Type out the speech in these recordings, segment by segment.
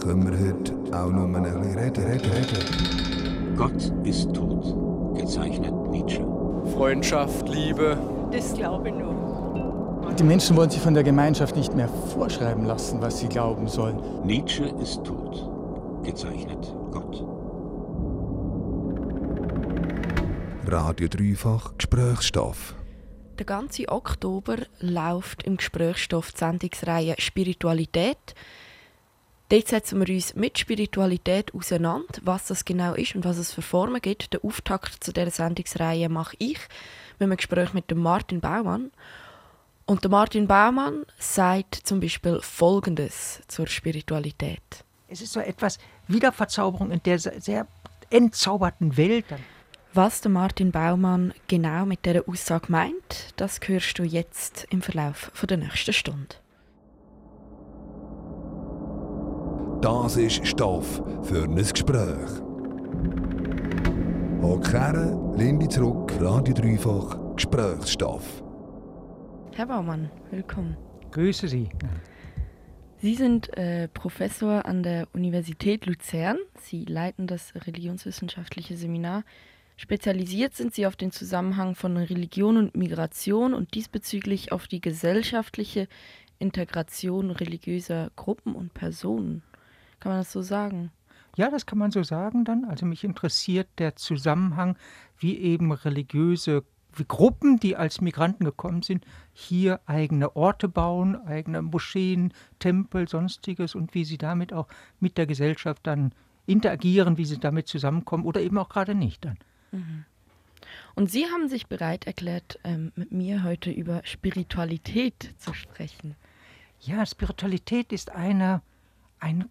können wir heute auch nur ein bisschen reden, reden, reden. Gott ist tot, gezeichnet Nietzsche. Freundschaft, Liebe. Das glaube ich nur. Die Menschen wollen sich von der Gemeinschaft nicht mehr vorschreiben lassen, was sie glauben sollen. Nietzsche ist tot, gezeichnet Gott. Radio Dreifach Gesprächsstoff. Der ganze Oktober läuft im Gesprächsstoff die Sendungsreihe Spiritualität. Dort setzen wir uns mit Spiritualität auseinander, was das genau ist und was es für Formen gibt. Den Auftakt zu dieser Sendungsreihe mache ich mit einem Gespräch mit dem Martin Baumann. Und der Martin Baumann sagt zum Beispiel Folgendes zur Spiritualität. Es ist so etwas Wiederverzauberung in der sehr entzauberten Welt. Was der Martin Baumann genau mit dieser Aussage meint, das hörst du jetzt im Verlauf der nächsten Stunde. Das ist Stoff für ein Gespräch. Hockere, Lindy zurück, Radio Dreifach, Gesprächsstoff. Herr Baumann, willkommen. Grüße Sie. Sie sind äh, Professor an der Universität Luzern. Sie leiten das religionswissenschaftliche Seminar. Spezialisiert sind Sie auf den Zusammenhang von Religion und Migration und diesbezüglich auf die gesellschaftliche Integration religiöser Gruppen und Personen. Kann man das so sagen? Ja, das kann man so sagen dann. Also mich interessiert der Zusammenhang, wie eben religiöse Gruppen, die als Migranten gekommen sind, hier eigene Orte bauen, eigene Moscheen, Tempel, sonstiges und wie sie damit auch mit der Gesellschaft dann interagieren, wie sie damit zusammenkommen oder eben auch gerade nicht dann. Mhm. Und Sie haben sich bereit erklärt, ähm, mit mir heute über Spiritualität zu sprechen. Ja, Spiritualität ist eine, ein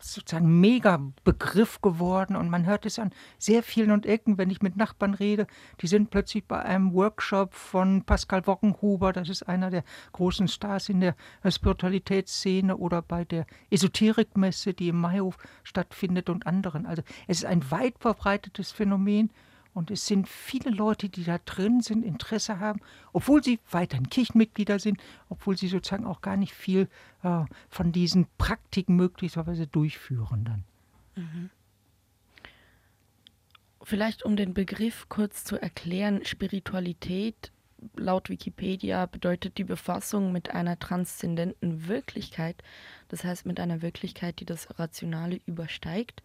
sozusagen mega Begriff geworden und man hört es an sehr vielen und Ecken, wenn ich mit Nachbarn rede, die sind plötzlich bei einem Workshop von Pascal Wockenhuber, das ist einer der großen Stars in der Spiritualitätsszene oder bei der Esoterikmesse, die im Maihof stattfindet und anderen. Also es ist ein weit verbreitetes Phänomen und es sind viele Leute, die da drin sind, Interesse haben, obwohl sie weiterhin Kirchenmitglieder sind, obwohl sie sozusagen auch gar nicht viel äh, von diesen Praktiken möglicherweise durchführen dann. Mhm. Vielleicht um den Begriff kurz zu erklären, Spiritualität laut Wikipedia bedeutet die Befassung mit einer transzendenten Wirklichkeit, das heißt mit einer Wirklichkeit, die das Rationale übersteigt.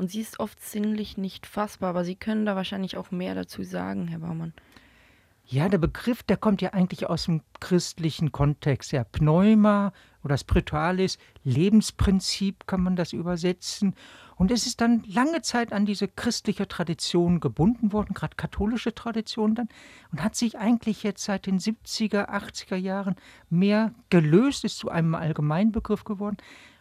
Und sie ist oft sinnlich nicht fassbar, aber Sie können da wahrscheinlich auch mehr dazu sagen, Herr Baumann. Ja, der Begriff, der kommt ja eigentlich aus dem christlichen Kontext. Ja, Pneuma oder Spiritualis, Lebensprinzip kann man das übersetzen. Und es ist dann lange Zeit an diese christliche Tradition gebunden worden, gerade katholische Tradition dann, und hat sich eigentlich jetzt seit den 70er, 80er Jahren mehr gelöst, ist zu einem Allgemeinbegriff geworden.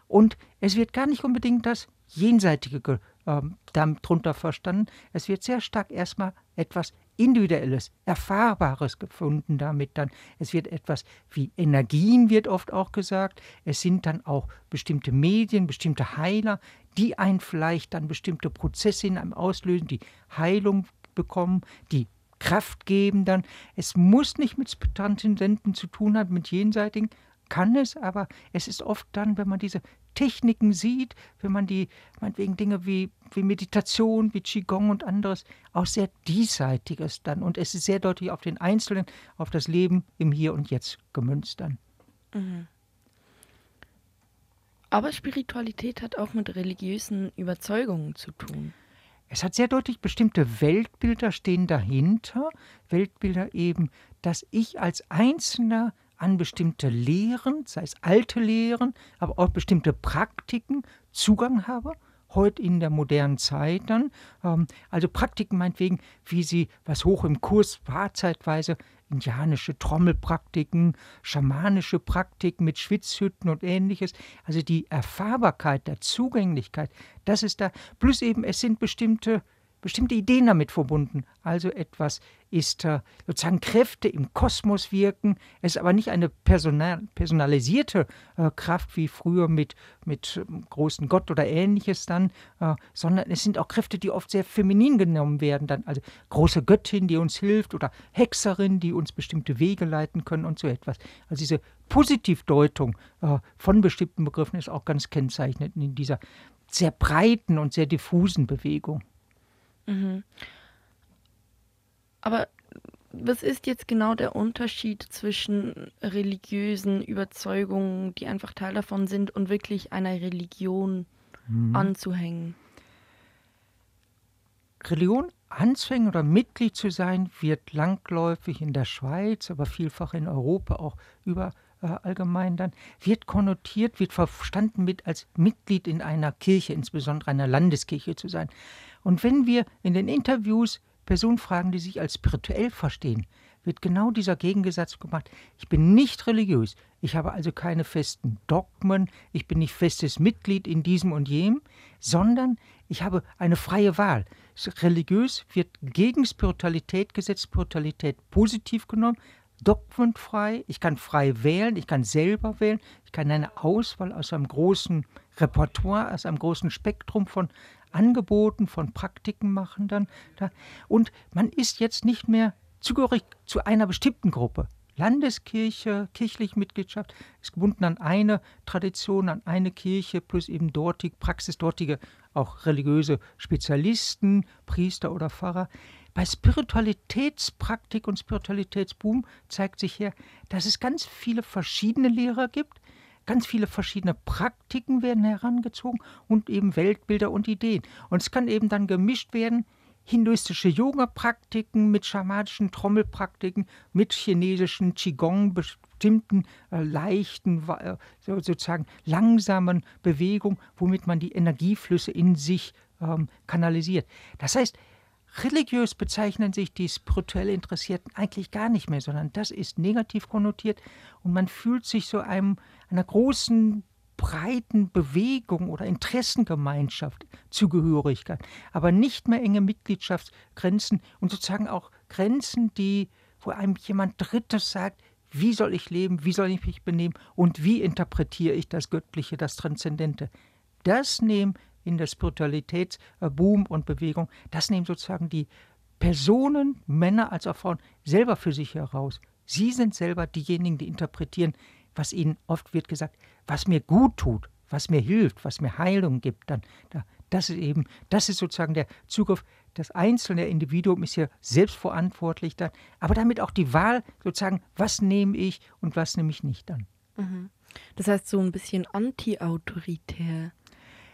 Und es wird gar nicht unbedingt das Jenseitige äh, darunter verstanden. Es wird sehr stark erstmal etwas Individuelles, Erfahrbares gefunden damit dann. Es wird etwas wie Energien, wird oft auch gesagt. Es sind dann auch bestimmte Medien, bestimmte Heiler, die einen vielleicht dann bestimmte Prozesse in einem auslösen, die Heilung bekommen, die Kraft geben dann. Es muss nicht mit Transzendenten zu tun haben, mit jenseitigen, kann es, aber es ist oft dann, wenn man diese Techniken sieht, wenn man die, meinetwegen Dinge wie, wie Meditation, wie Qigong und anderes, auch sehr diesseitiges dann. Und es ist sehr deutlich auf den Einzelnen, auf das Leben im Hier und Jetzt gemünzt dann. Mhm. Aber Spiritualität hat auch mit religiösen Überzeugungen zu tun. Es hat sehr deutlich bestimmte Weltbilder stehen dahinter. Weltbilder eben, dass ich als Einzelner an bestimmte Lehren, sei es alte Lehren, aber auch bestimmte Praktiken Zugang habe heute in der modernen Zeit dann. Ähm, also Praktiken meinetwegen, wie sie, was hoch im Kurs war zeitweise, indianische Trommelpraktiken, schamanische Praktiken mit Schwitzhütten und ähnliches. Also die Erfahrbarkeit, der Zugänglichkeit, das ist da. Plus eben, es sind bestimmte bestimmte Ideen damit verbunden. Also etwas ist äh, sozusagen Kräfte im Kosmos wirken. Es ist aber nicht eine personal, personalisierte äh, Kraft wie früher mit, mit ähm, großen Gott oder ähnliches dann, äh, sondern es sind auch Kräfte, die oft sehr feminin genommen werden. Dann also große Göttin, die uns hilft oder Hexerin, die uns bestimmte Wege leiten können und so etwas. Also diese Positivdeutung von bestimmten Begriffen ist auch ganz kennzeichnend in dieser sehr breiten und sehr diffusen Bewegung. Mhm. Aber was ist jetzt genau der Unterschied zwischen religiösen Überzeugungen, die einfach Teil davon sind, und wirklich einer Religion mhm. anzuhängen? Religion anzuhängen oder Mitglied zu sein, wird langläufig in der Schweiz, aber vielfach in Europa auch über äh, allgemein dann, wird konnotiert, wird verstanden mit als Mitglied in einer Kirche, insbesondere einer Landeskirche zu sein. Und wenn wir in den Interviews Personen fragen, die sich als spirituell verstehen, wird genau dieser Gegensatz gemacht. Ich bin nicht religiös, ich habe also keine festen Dogmen, ich bin nicht festes Mitglied in diesem und jenem, sondern ich habe eine freie Wahl. Religiös wird gegen Spiritualität gesetzt, Spiritualität positiv genommen, dogmenfrei, ich kann frei wählen, ich kann selber wählen, ich kann eine Auswahl aus einem großen Repertoire, aus einem großen Spektrum von Angeboten, von Praktiken machen dann. Da. Und man ist jetzt nicht mehr zugehörig zu einer bestimmten Gruppe. Landeskirche, kirchliche Mitgliedschaft ist gebunden an eine Tradition, an eine Kirche, plus eben dortige Praxis, dortige auch religiöse Spezialisten, Priester oder Pfarrer. Bei Spiritualitätspraktik und Spiritualitätsboom zeigt sich her, dass es ganz viele verschiedene Lehrer gibt, ganz viele verschiedene Praktiken werden herangezogen und eben Weltbilder und Ideen. Und es kann eben dann gemischt werden, hinduistische Yoga-Praktiken mit schamanischen Trommelpraktiken, mit chinesischen Qigong, bestimmten äh, leichten, äh, sozusagen langsamen Bewegungen, womit man die Energieflüsse in sich ähm, kanalisiert. Das heißt, religiös bezeichnen sich die spirituell Interessierten eigentlich gar nicht mehr, sondern das ist negativ konnotiert und man fühlt sich so einem, einer großen breiten Bewegung oder Interessengemeinschaft Zugehörigkeit, aber nicht mehr enge Mitgliedschaftsgrenzen und sozusagen auch Grenzen, die, wo einem jemand Drittes sagt, wie soll ich leben, wie soll ich mich benehmen und wie interpretiere ich das Göttliche, das Transzendente. Das nehmen in der Spiritualitätsboom und Bewegung, das nehmen sozusagen die Personen, Männer als auch Frauen, selber für sich heraus. Sie sind selber diejenigen, die interpretieren, was ihnen oft wird gesagt, was mir gut tut, was mir hilft, was mir Heilung gibt, dann das ist eben, das ist sozusagen der Zugriff. Das einzelne Individuum ist ja selbstverantwortlich dann, aber damit auch die Wahl sozusagen, was nehme ich und was nehme ich nicht dann. Mhm. Das heißt so ein bisschen anti-autoritär.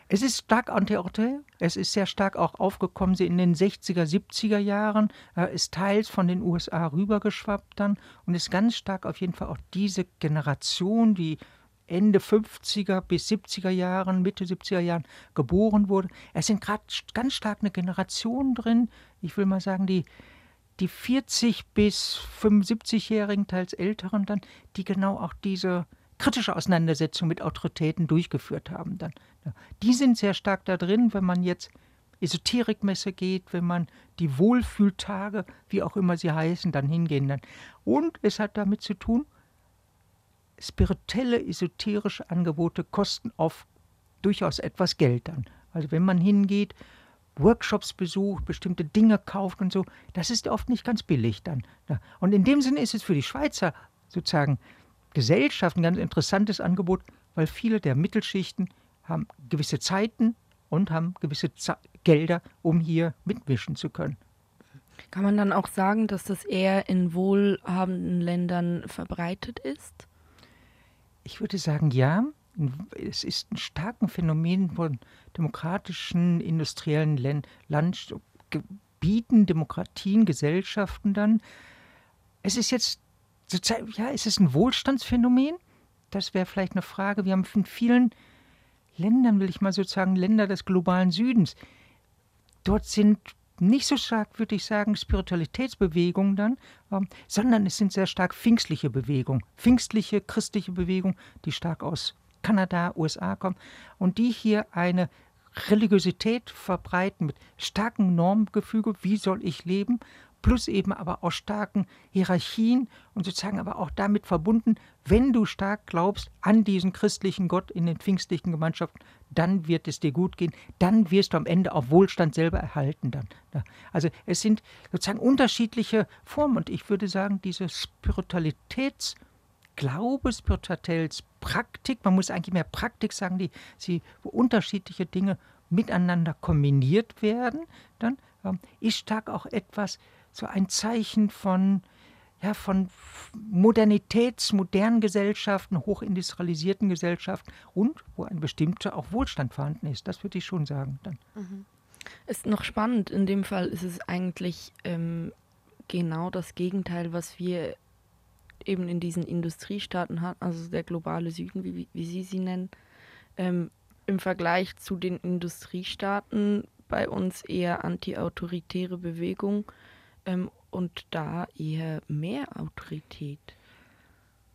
Es ist stark anti-autoritär, es ist sehr stark auch aufgekommen in den 60er, 70er Jahren, äh, ist teils von den USA rübergeschwappt dann und ist ganz stark auf jeden Fall auch diese Generation, die Ende 50er bis 70er Jahren, Mitte 70er Jahren geboren wurde. Es sind gerade ganz stark eine Generation drin, ich will mal sagen, die, die 40 bis 75-Jährigen, teils Älteren dann, die genau auch diese kritische Auseinandersetzung mit Autoritäten durchgeführt haben dann. Die sind sehr stark da drin, wenn man jetzt Esoterikmesse geht, wenn man die Wohlfühltage, wie auch immer sie heißen, dann hingehen dann. Und es hat damit zu tun, spirituelle, esoterische Angebote kosten oft durchaus etwas Geld dann. Also wenn man hingeht, Workshops besucht, bestimmte Dinge kauft und so, das ist oft nicht ganz billig dann. Und in dem Sinne ist es für die Schweizer sozusagen Gesellschaft ein ganz interessantes Angebot, weil viele der Mittelschichten haben gewisse Zeiten und haben gewisse Ze Gelder, um hier mitmischen zu können. Kann man dann auch sagen, dass das eher in wohlhabenden Ländern verbreitet ist? Ich würde sagen, ja. Es ist ein starkes Phänomen von demokratischen, industriellen Landgebieten, Demokratien, Gesellschaften dann. Es ist jetzt, ja, es ist ein Wohlstandsphänomen. Das wäre vielleicht eine Frage. Wir haben in vielen Ländern, will ich mal sozusagen, Länder des globalen Südens. Dort sind nicht so stark, würde ich sagen, Spiritualitätsbewegungen dann, ähm, sondern es sind sehr stark pfingstliche Bewegungen, pfingstliche christliche Bewegungen, die stark aus Kanada, USA kommen und die hier eine Religiosität verbreiten, mit starkem Normgefüge, wie soll ich leben, plus eben aber auch starken Hierarchien und sozusagen aber auch damit verbunden, wenn du stark glaubst an diesen christlichen Gott in den pfingstlichen Gemeinschaften, dann wird es dir gut gehen, dann wirst du am Ende auch Wohlstand selber erhalten dann. Also es sind sozusagen unterschiedliche Formen und ich würde sagen, diese Spiritualitäts- Glaube, Spiritualitätspraktik, man muss eigentlich mehr Praktik sagen, die, sie, wo unterschiedliche Dinge miteinander kombiniert werden, dann ähm, ist stark auch etwas, so ein Zeichen von, ja, von Modernitäts-, Gesellschaften, hochindustrialisierten Gesellschaften und wo ein bestimmter auch Wohlstand vorhanden ist. Das würde ich schon sagen. Dann. Mhm. Ist noch spannend. In dem Fall ist es eigentlich ähm, genau das Gegenteil, was wir eben in diesen Industriestaaten hatten, also der globale Süden, wie, wie Sie sie nennen. Ähm, Im Vergleich zu den Industriestaaten bei uns eher anti-autoritäre Bewegung ähm, und da eher mehr Autorität.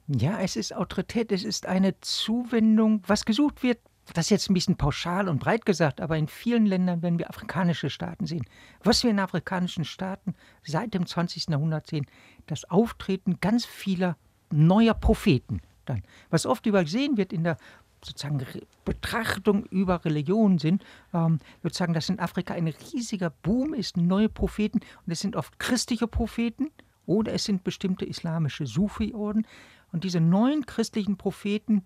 Ja, es ist Autorität, es ist eine Zuwendung, was gesucht wird. Das ist jetzt ein bisschen pauschal und breit gesagt, aber in vielen Ländern, wenn wir afrikanische Staaten sehen, was wir in afrikanischen Staaten seit dem 20. Jahrhundert sehen, das Auftreten ganz vieler neuer Propheten dann. Was oft übersehen wird in der sozusagen Betrachtung über Religion sind, ähm, sozusagen, dass in Afrika ein riesiger Boom ist, neue Propheten, und es sind oft christliche Propheten oder es sind bestimmte islamische Sufi-Orden. Und diese neuen christlichen Propheten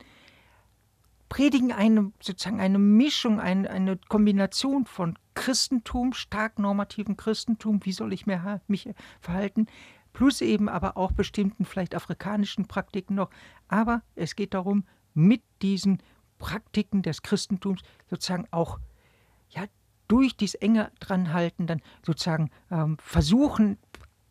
predigen eine, sozusagen eine Mischung, eine, eine Kombination von Christentum, stark normativen Christentum, wie soll ich mich verhalten, plus eben aber auch bestimmten vielleicht afrikanischen Praktiken noch. Aber es geht darum, mit diesen Praktiken des Christentums sozusagen auch ja, durch dies enge dranhalten, dann sozusagen ähm, versuchen,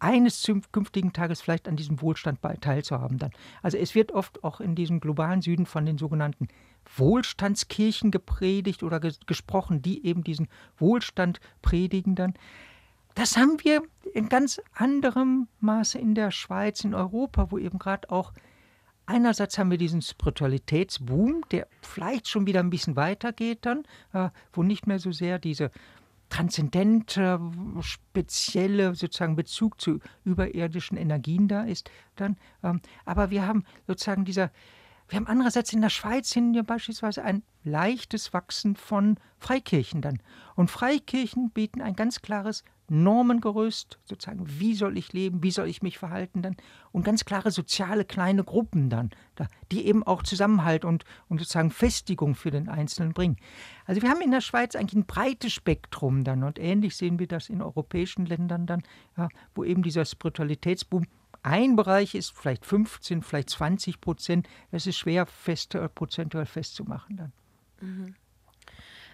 eines zukünftigen Tages vielleicht an diesem Wohlstand teilzuhaben dann. Also es wird oft auch in diesem globalen Süden von den sogenannten Wohlstandskirchen gepredigt oder ges gesprochen, die eben diesen Wohlstand predigen dann. Das haben wir in ganz anderem Maße in der Schweiz, in Europa, wo eben gerade auch einerseits haben wir diesen Spiritualitätsboom, der vielleicht schon wieder ein bisschen weitergeht dann, äh, wo nicht mehr so sehr diese transzendente, spezielle sozusagen Bezug zu überirdischen Energien da ist dann. Ähm, aber wir haben sozusagen dieser wir haben andererseits in der Schweiz hin ja beispielsweise ein leichtes Wachsen von Freikirchen dann. Und Freikirchen bieten ein ganz klares Normengerüst, sozusagen, wie soll ich leben, wie soll ich mich verhalten dann und ganz klare soziale kleine Gruppen dann, die eben auch Zusammenhalt und, und sozusagen Festigung für den Einzelnen bringen. Also wir haben in der Schweiz eigentlich ein breites Spektrum dann und ähnlich sehen wir das in europäischen Ländern dann, ja, wo eben dieser Spiritualitätsboom ein Bereich ist vielleicht 15, vielleicht 20 Prozent. Das ist schwer fest, äh, prozentual festzumachen dann. Mhm.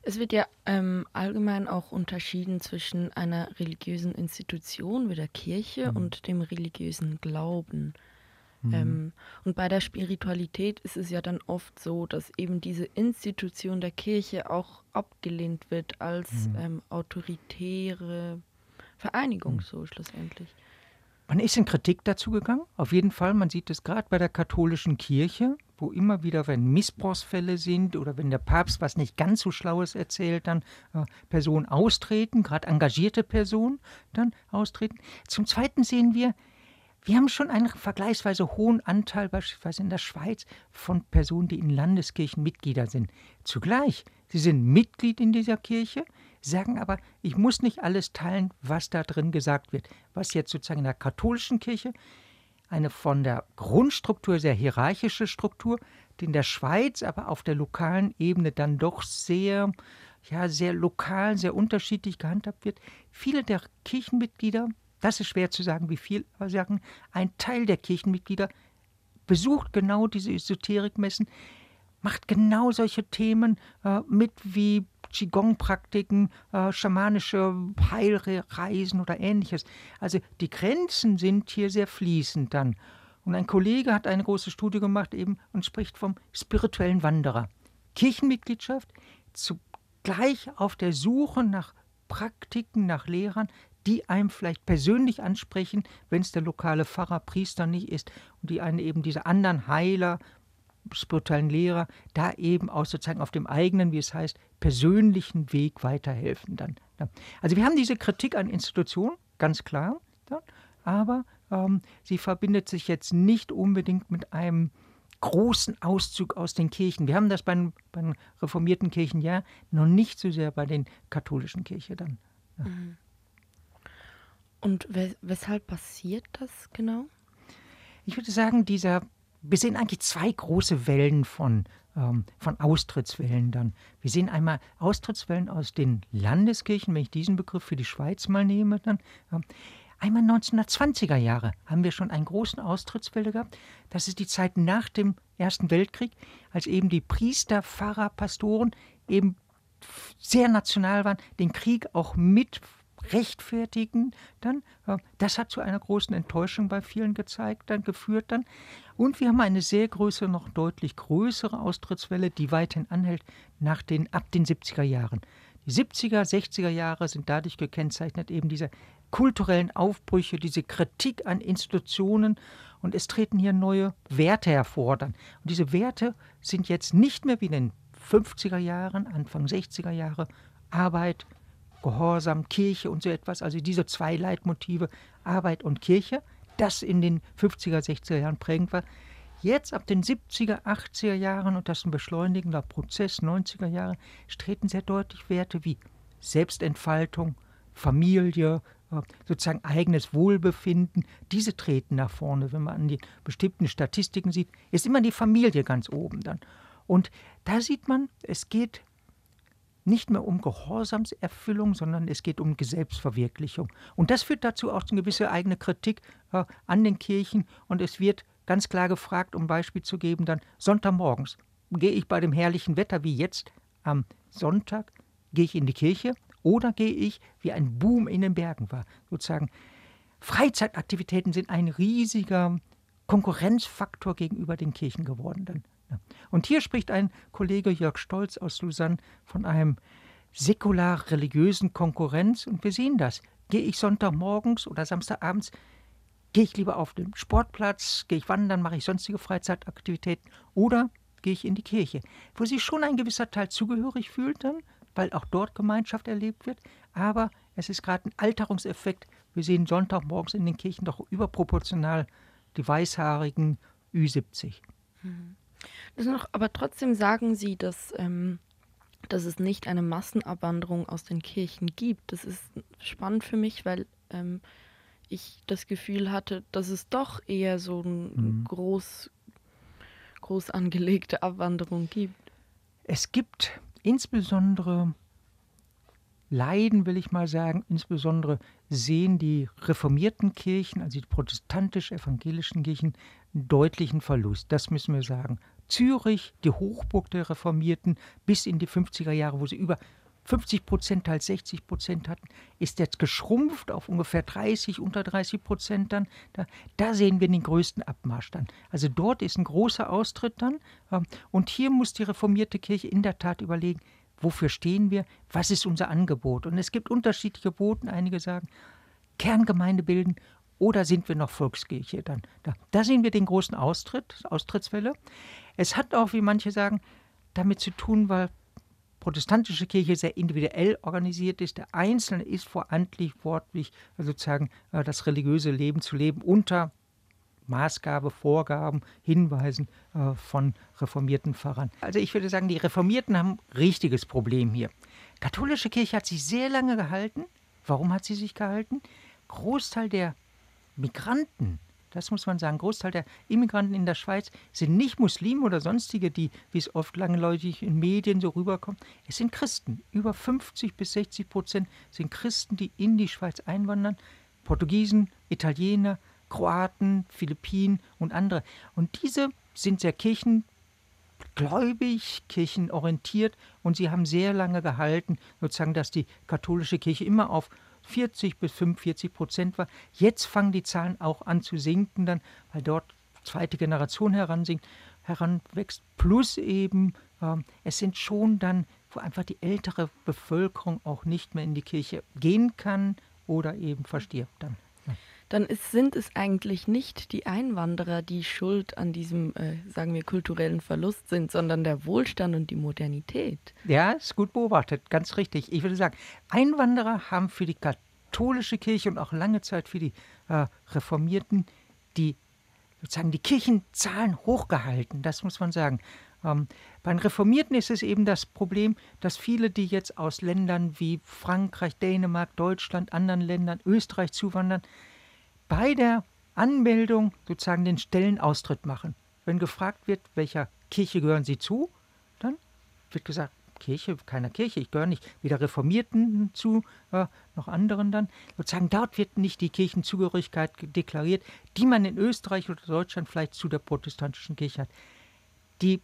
Es wird ja ähm, allgemein auch unterschieden zwischen einer religiösen Institution wie der Kirche mhm. und dem religiösen Glauben. Mhm. Ähm, und bei der Spiritualität ist es ja dann oft so, dass eben diese Institution der Kirche auch abgelehnt wird als mhm. ähm, autoritäre Vereinigung, mhm. so schlussendlich. Man ist in Kritik dazu gegangen, auf jeden Fall. Man sieht es gerade bei der katholischen Kirche, wo immer wieder, wenn Missbrauchsfälle sind oder wenn der Papst was nicht ganz so Schlaues erzählt, dann äh, Personen austreten, gerade engagierte Personen dann austreten. Zum Zweiten sehen wir, wir haben schon einen vergleichsweise hohen Anteil beispielsweise in der Schweiz von Personen, die in Landeskirchen Mitglieder sind. Zugleich, sie sind Mitglied in dieser Kirche, sagen aber, ich muss nicht alles teilen, was da drin gesagt wird. Was jetzt sozusagen in der katholischen Kirche eine von der Grundstruktur sehr hierarchische Struktur, die in der Schweiz aber auf der lokalen Ebene dann doch sehr, ja, sehr lokal, sehr unterschiedlich gehandhabt wird. Viele der Kirchenmitglieder, das ist schwer zu sagen, wie viel, aber sagen, ein Teil der Kirchenmitglieder besucht genau diese Esoterikmessen, macht genau solche Themen äh, mit wie Qigong-Praktiken, äh, schamanische Heilreisen oder ähnliches. Also die Grenzen sind hier sehr fließend dann. Und ein Kollege hat eine große Studie gemacht eben und spricht vom spirituellen Wanderer. Kirchenmitgliedschaft zugleich auf der Suche nach Praktiken, nach Lehrern, die einem vielleicht persönlich ansprechen, wenn es der lokale Pfarrer, Priester nicht ist und die einen eben diese anderen Heiler, spirituellen Lehrer da eben auch sozusagen auf dem eigenen, wie es heißt, persönlichen Weg weiterhelfen dann. Also wir haben diese Kritik an Institutionen, ganz klar, aber ähm, sie verbindet sich jetzt nicht unbedingt mit einem großen Auszug aus den Kirchen. Wir haben das bei den, bei den reformierten Kirchen ja noch nicht so sehr bei den katholischen Kirchen dann. Ja. Mhm. Und we weshalb passiert das genau? Ich würde sagen, dieser, wir sehen eigentlich zwei große Wellen von, ähm, von Austrittswellen dann. Wir sehen einmal Austrittswellen aus den Landeskirchen, wenn ich diesen Begriff für die Schweiz mal nehme, dann. Ähm, Einmal 1920er Jahre haben wir schon einen großen Austrittswelle gehabt. Das ist die Zeit nach dem Ersten Weltkrieg, als eben die Priester, Pfarrer, Pastoren eben sehr national waren, den Krieg auch mit rechtfertigen dann. Das hat zu einer großen Enttäuschung bei vielen gezeigt, dann geführt dann. Und wir haben eine sehr größere, noch deutlich größere Austrittswelle, die weiterhin anhält nach den, ab den 70er Jahren. Die 70er, 60er Jahre sind dadurch gekennzeichnet, eben diese kulturellen Aufbrüche, diese Kritik an Institutionen und es treten hier neue Werte hervor. Und diese Werte sind jetzt nicht mehr wie in den 50er Jahren, Anfang 60er Jahre Arbeit, Gehorsam, Kirche und so etwas, also diese zwei Leitmotive Arbeit und Kirche, das in den 50er, 60er Jahren prägend war. Jetzt ab den 70er, 80er Jahren und das ist ein beschleunigender Prozess, 90er Jahre, treten sehr deutlich Werte wie Selbstentfaltung, Familie, sozusagen eigenes Wohlbefinden, diese treten nach vorne. Wenn man an die bestimmten Statistiken sieht, ist immer die Familie ganz oben dann. Und da sieht man, es geht nicht mehr um Gehorsamserfüllung, sondern es geht um Selbstverwirklichung. Und das führt dazu auch eine gewisse eigene Kritik äh, an den Kirchen. Und es wird ganz klar gefragt, um Beispiel zu geben, dann Sonntagmorgens gehe ich bei dem herrlichen Wetter wie jetzt am Sonntag, gehe ich in die Kirche oder gehe ich, wie ein Boom in den Bergen war, sozusagen. Freizeitaktivitäten sind ein riesiger Konkurrenzfaktor gegenüber den Kirchen geworden. Dann. Und hier spricht ein Kollege Jörg Stolz aus Lausanne von einem säkular-religiösen Konkurrenz und wir sehen das. Gehe ich Sonntagmorgens oder Samstagabends, gehe ich lieber auf den Sportplatz, gehe ich wandern, mache ich sonstige Freizeitaktivitäten oder gehe ich in die Kirche, wo sich schon ein gewisser Teil zugehörig fühlt dann, weil auch dort Gemeinschaft erlebt wird. Aber es ist gerade ein Alterungseffekt. Wir sehen Sonntagmorgens in den Kirchen doch überproportional die weißhaarigen Ü70. Mhm. Noch, aber trotzdem sagen Sie, dass, ähm, dass es nicht eine Massenabwanderung aus den Kirchen gibt. Das ist spannend für mich, weil ähm, ich das Gefühl hatte, dass es doch eher so eine mhm. groß, groß angelegte Abwanderung gibt. Es gibt insbesondere leiden, will ich mal sagen, insbesondere sehen die reformierten Kirchen, also die protestantisch-evangelischen Kirchen, einen deutlichen Verlust. Das müssen wir sagen. Zürich, die Hochburg der Reformierten, bis in die 50er Jahre, wo sie über 50 Prozent, teils 60 Prozent hatten, ist jetzt geschrumpft auf ungefähr 30, unter 30 Prozent dann. Da, da, sehen wir den größten Abmarsch dann. Also dort ist ein großer Austritt dann. Ähm, und hier muss die reformierte Kirche in der Tat überlegen, wofür stehen wir, was ist unser Angebot. Und es gibt unterschiedliche Boten. Einige sagen, Kerngemeinde bilden oder sind wir noch Volkskirche dann? Da, da sehen wir den großen Austritt, Austrittswelle. Es hat auch, wie manche sagen, damit zu tun, weil protestantische Kirche sehr individuell organisiert ist. Der Einzelne ist verantwortlich, sozusagen äh, das religiöse Leben zu leben unter Maßgabe, Vorgaben, Hinweisen äh, von reformierten Pfarrern. Also ich würde sagen, die Reformierten haben ein richtiges Problem hier. Katholische Kirche hat sich sehr lange gehalten. Warum hat sie sich gehalten? Großteil der Migranten das muss man sagen. Großteil der Immigranten in der Schweiz sind nicht Muslime oder sonstige, die, wie es oft langläufig in Medien so rüberkommt. Es sind Christen. Über 50 bis 60 Prozent sind Christen, die in die Schweiz einwandern. Portugiesen, Italiener, Kroaten, Philippinen und andere. Und diese sind sehr kirchengläubig, kirchenorientiert und sie haben sehr lange gehalten, sozusagen, dass die katholische Kirche immer auf 40 bis 45 Prozent war. Jetzt fangen die Zahlen auch an zu sinken, dann, weil dort zweite Generation heransinkt, heranwächst. Plus eben, ähm, es sind schon dann, wo einfach die ältere Bevölkerung auch nicht mehr in die Kirche gehen kann oder eben verstirbt dann. Dann ist, sind es eigentlich nicht die Einwanderer, die schuld an diesem, äh, sagen wir, kulturellen Verlust sind, sondern der Wohlstand und die Modernität. Ja, ist gut beobachtet, ganz richtig. Ich würde sagen, Einwanderer haben für die katholische Kirche und auch lange Zeit für die äh, Reformierten die sozusagen die Kirchenzahlen hochgehalten, das muss man sagen. Ähm, bei den Reformierten ist es eben das Problem, dass viele, die jetzt aus Ländern wie Frankreich, Dänemark, Deutschland, anderen Ländern, Österreich zuwandern, bei der Anmeldung sozusagen den Stellenaustritt machen. Wenn gefragt wird, welcher Kirche gehören Sie zu, dann wird gesagt, Kirche, keiner Kirche, ich gehöre nicht weder Reformierten zu, äh, noch anderen dann. Sozusagen dort wird nicht die Kirchenzugehörigkeit deklariert, die man in Österreich oder Deutschland vielleicht zu der protestantischen Kirche hat. Die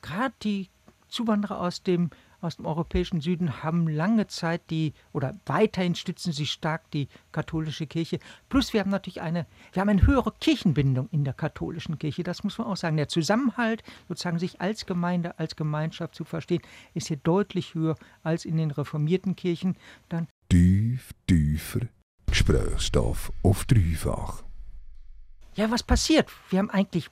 gerade die Zuwanderer aus dem, aus dem europäischen Süden haben lange Zeit die, oder weiterhin stützen sie stark die katholische Kirche. Plus wir haben natürlich eine, wir haben eine höhere Kirchenbindung in der katholischen Kirche. Das muss man auch sagen. Der Zusammenhalt, sozusagen sich als Gemeinde, als Gemeinschaft zu verstehen, ist hier deutlich höher als in den reformierten Kirchen. Dann Tief, tiefer Gesprächsstoff auf dreifach. Ja, was passiert? Wir haben eigentlich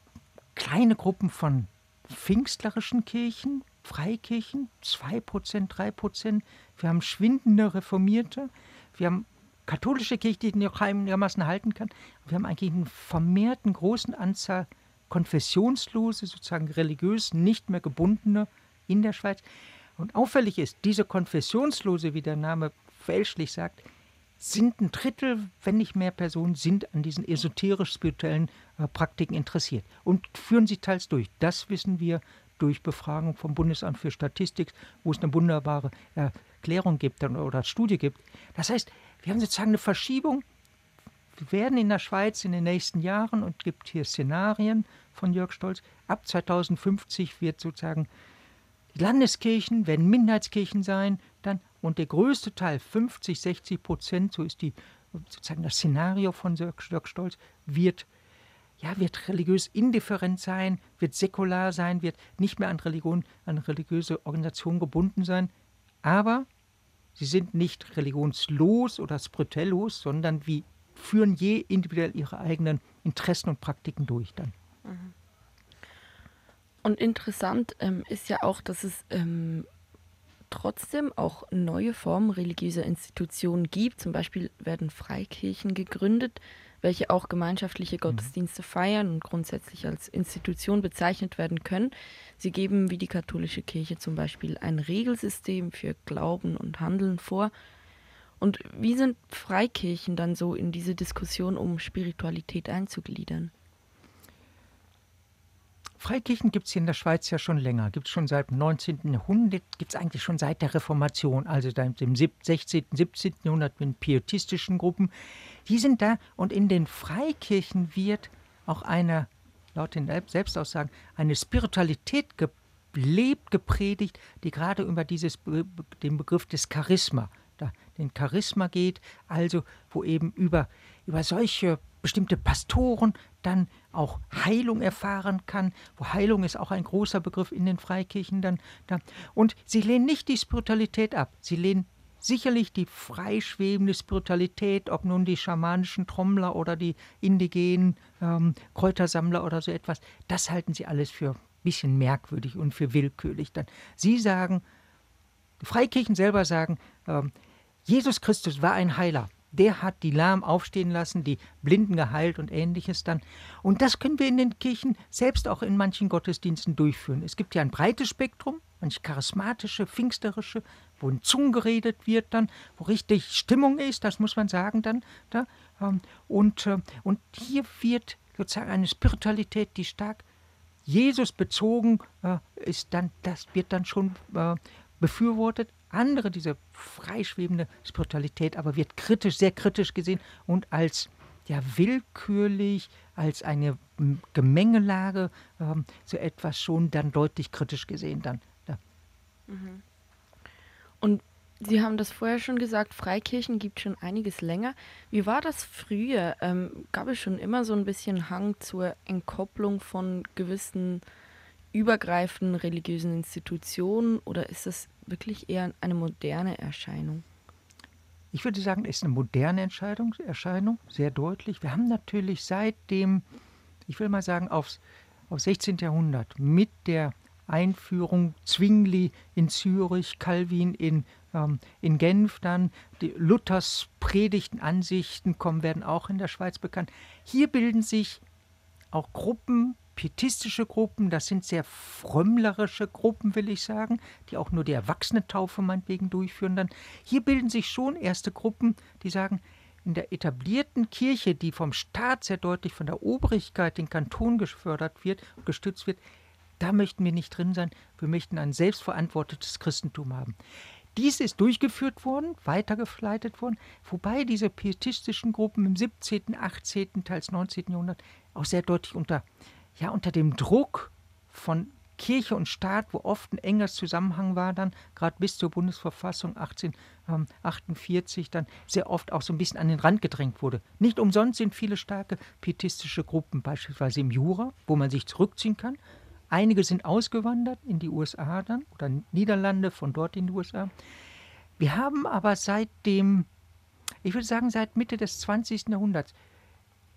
kleine Gruppen von pfingstlerischen Kirchen, Freikirchen, 2%, 3%. Wir haben schwindende Reformierte. Wir haben katholische Kirche, die noch einigermaßen halten kann. Wir haben eigentlich einen vermehrten großen Anzahl konfessionslose, sozusagen religiös nicht mehr gebundene in der Schweiz. Und auffällig ist, diese konfessionslose, wie der Name fälschlich sagt, sind ein Drittel, wenn nicht mehr Personen, sind an diesen esoterisch-spirituellen äh, Praktiken interessiert und führen sie teils durch. Das wissen wir durch Befragung vom Bundesamt für Statistik, wo es eine wunderbare Erklärung gibt oder Studie gibt. Das heißt, wir haben sozusagen eine Verschiebung. Wir werden in der Schweiz in den nächsten Jahren und gibt hier Szenarien von Jörg Stolz. Ab 2050 wird sozusagen die Landeskirchen werden Minderheitskirchen sein, dann und der größte Teil, 50, 60 Prozent, so ist die, sozusagen das Szenario von Dirk Stolz, wird, ja, wird religiös indifferent sein, wird säkular sein, wird nicht mehr an Religion, an religiöse Organisationen gebunden sein. Aber sie sind nicht religionslos oder spirituellos, sondern wie führen je individuell ihre eigenen Interessen und Praktiken durch dann. Mhm. Und interessant ähm, ist ja auch, dass es ähm, trotzdem auch neue Formen religiöser Institutionen gibt. Zum Beispiel werden Freikirchen gegründet, welche auch gemeinschaftliche mhm. Gottesdienste feiern und grundsätzlich als Institution bezeichnet werden können. Sie geben wie die katholische Kirche zum Beispiel ein Regelsystem für Glauben und Handeln vor. Und wie sind Freikirchen dann so in diese Diskussion um Spiritualität einzugliedern? Freikirchen gibt es hier in der Schweiz ja schon länger. Gibt es schon seit dem 19. Jahrhundert, gibt es eigentlich schon seit der Reformation, also dem 16., 17. Jahrhundert mit pietistischen Gruppen. Die sind da und in den Freikirchen wird auch eine, laut den Selbstaussagen, eine Spiritualität gelebt, gepredigt, die gerade über dieses, den Begriff des Charisma, da, den Charisma geht, also wo eben über, über solche bestimmte Pastoren dann auch Heilung erfahren kann, wo Heilung ist auch ein großer Begriff in den Freikirchen dann. Da. Und sie lehnen nicht die Spiritualität ab, sie lehnen sicherlich die freischwebende Spiritualität, ob nun die schamanischen Trommler oder die indigenen ähm, Kräutersammler oder so etwas, das halten sie alles für ein bisschen merkwürdig und für willkürlich. Dann. Sie sagen, die Freikirchen selber sagen, ähm, Jesus Christus war ein Heiler der hat die Lahm aufstehen lassen, die Blinden geheilt und ähnliches dann. Und das können wir in den Kirchen selbst auch in manchen Gottesdiensten durchführen. Es gibt ja ein breites Spektrum, manche charismatische, pfingsterische, wo in Zungen geredet wird dann, wo richtig Stimmung ist, das muss man sagen dann. Da. Ähm, und, äh, und hier wird sozusagen eine Spiritualität, die stark Jesus bezogen äh, ist, dann, das wird dann schon äh, befürwortet, andere, diese freischwebende Spiritualität, aber wird kritisch, sehr kritisch gesehen und als ja willkürlich, als eine Gemengelage, ähm, so etwas schon dann deutlich kritisch gesehen dann. Mhm. Und Sie haben das vorher schon gesagt, Freikirchen gibt schon einiges länger. Wie war das früher? Ähm, gab es schon immer so ein bisschen Hang zur Entkopplung von gewissen übergreifenden religiösen Institutionen oder ist das wirklich eher eine moderne Erscheinung? ich würde sagen, ist eine moderne Entscheidung, Erscheinung, sehr deutlich. Wir haben natürlich seit dem, ich will mal sagen, aufs, aufs 16. Jahrhundert mit der Einführung Zwingli in Zürich, Calvin in, ähm, in Genf dann, die Luthers Predigten, Ansichten kommen, werden auch in der Schweiz bekannt. Hier bilden sich auch Gruppen, pietistische Gruppen, das sind sehr frömmlerische Gruppen, will ich sagen, die auch nur die Erwachsenentaufe meinetwegen durchführen dann. Hier bilden sich schon erste Gruppen, die sagen, in der etablierten Kirche, die vom Staat sehr deutlich von der Obrigkeit, den Kanton gefördert wird, gestützt wird, da möchten wir nicht drin sein. Wir möchten ein selbstverantwortetes Christentum haben. Dies ist durchgeführt worden, weitergeleitet worden, wobei diese pietistischen Gruppen im 17., 18., teils 19. Jahrhundert auch sehr deutlich unter ja, unter dem Druck von Kirche und Staat, wo oft ein enger Zusammenhang war, dann gerade bis zur Bundesverfassung 1848 dann sehr oft auch so ein bisschen an den Rand gedrängt wurde. Nicht umsonst sind viele starke pietistische Gruppen, beispielsweise im Jura, wo man sich zurückziehen kann. Einige sind ausgewandert in die USA dann oder Niederlande, von dort in die USA. Wir haben aber seit dem, ich würde sagen, seit Mitte des 20. Jahrhunderts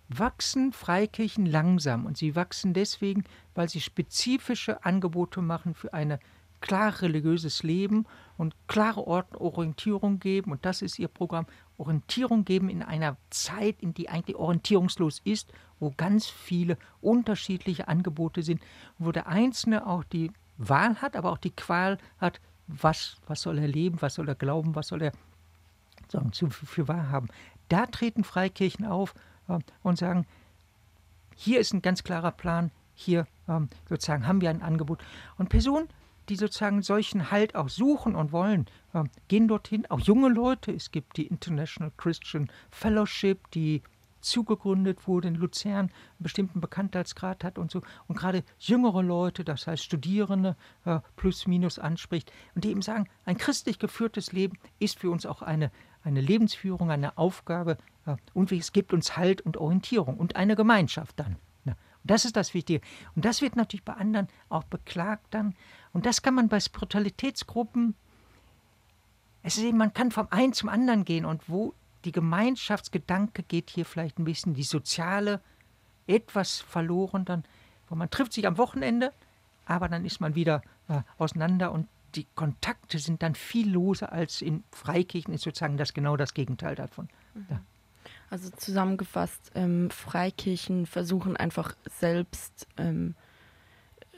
wachsen Freikirchen langsam und sie wachsen deswegen, weil sie spezifische Angebote machen für ein klar religiöses Leben und klare Orientierung geben und das ist ihr Programm, Orientierung geben in einer Zeit, in die eigentlich orientierungslos ist, wo ganz viele unterschiedliche Angebote sind, wo der Einzelne auch die Wahl hat, aber auch die Qual hat, was, was soll er leben, was soll er glauben, was soll er sagen, für, für wahr haben. Da treten Freikirchen auf und sagen, hier ist ein ganz klarer Plan, hier ähm, sozusagen haben wir ein Angebot. Und Personen, die sozusagen solchen Halt auch suchen und wollen, äh, gehen dorthin, auch junge Leute. Es gibt die International Christian Fellowship, die zugegründet wurde in Luzern, einen bestimmten Bekanntheitsgrad hat und so. Und gerade jüngere Leute, das heißt Studierende, äh, plus minus anspricht und die eben sagen, ein christlich geführtes Leben ist für uns auch eine, eine Lebensführung, eine Aufgabe, und es gibt uns Halt und Orientierung und eine Gemeinschaft dann. Das ist das Wichtige. Und das wird natürlich bei anderen auch beklagt dann. Und das kann man bei Spiritualitätsgruppen, es ist eben, man kann vom einen zum anderen gehen und wo die Gemeinschaftsgedanke geht hier vielleicht ein bisschen die soziale etwas verloren dann, wo man trifft sich am Wochenende, aber dann ist man wieder äh, auseinander und die Kontakte sind dann viel loser als in Freikirchen, ist sozusagen das genau das Gegenteil davon. Mhm. Ja. Also zusammengefasst, ähm, Freikirchen versuchen einfach selbst ähm,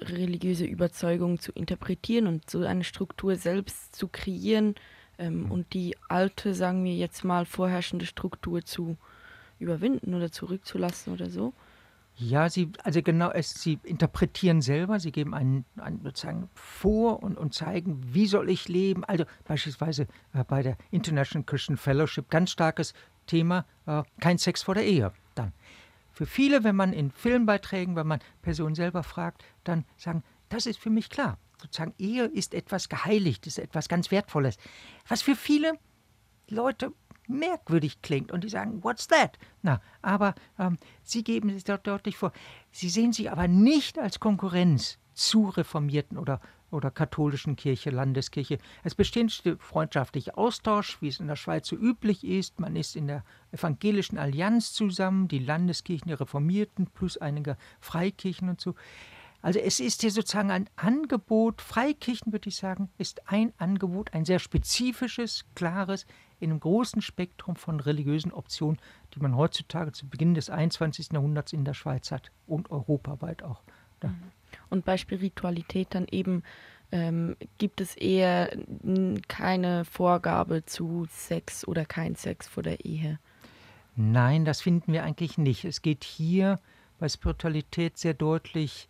religiöse Überzeugungen zu interpretieren und so eine Struktur selbst zu kreieren ähm, mhm. und die alte, sagen wir jetzt mal, vorherrschende Struktur zu überwinden oder zurückzulassen oder so. Ja, sie, also genau, es, sie interpretieren selber, sie geben einen, einen sozusagen vor und, und zeigen, wie soll ich leben. Also beispielsweise äh, bei der International Christian Fellowship ganz starkes Thema äh, kein Sex vor der Ehe dann. Für viele, wenn man in Filmbeiträgen, wenn man Personen selber fragt, dann sagen, das ist für mich klar. Sozusagen Ehe ist etwas Geheiligtes, etwas ganz Wertvolles. Was für viele Leute merkwürdig klingt und die sagen, what's that? Na, aber ähm, sie geben es dort deutlich vor. Sie sehen sich aber nicht als Konkurrenz zu reformierten oder oder katholischen Kirche, Landeskirche. Es besteht freundschaftlicher Austausch, wie es in der Schweiz so üblich ist. Man ist in der evangelischen Allianz zusammen, die Landeskirchen, die Reformierten plus einige Freikirchen und so. Also es ist hier sozusagen ein Angebot, Freikirchen würde ich sagen, ist ein Angebot, ein sehr spezifisches, klares, in einem großen Spektrum von religiösen Optionen, die man heutzutage zu Beginn des 21. Jahrhunderts in der Schweiz hat und europaweit auch. Ja. Mhm. Und bei Spiritualität dann eben ähm, gibt es eher keine Vorgabe zu Sex oder kein Sex vor der Ehe. Nein, das finden wir eigentlich nicht. Es geht hier bei Spiritualität sehr deutlich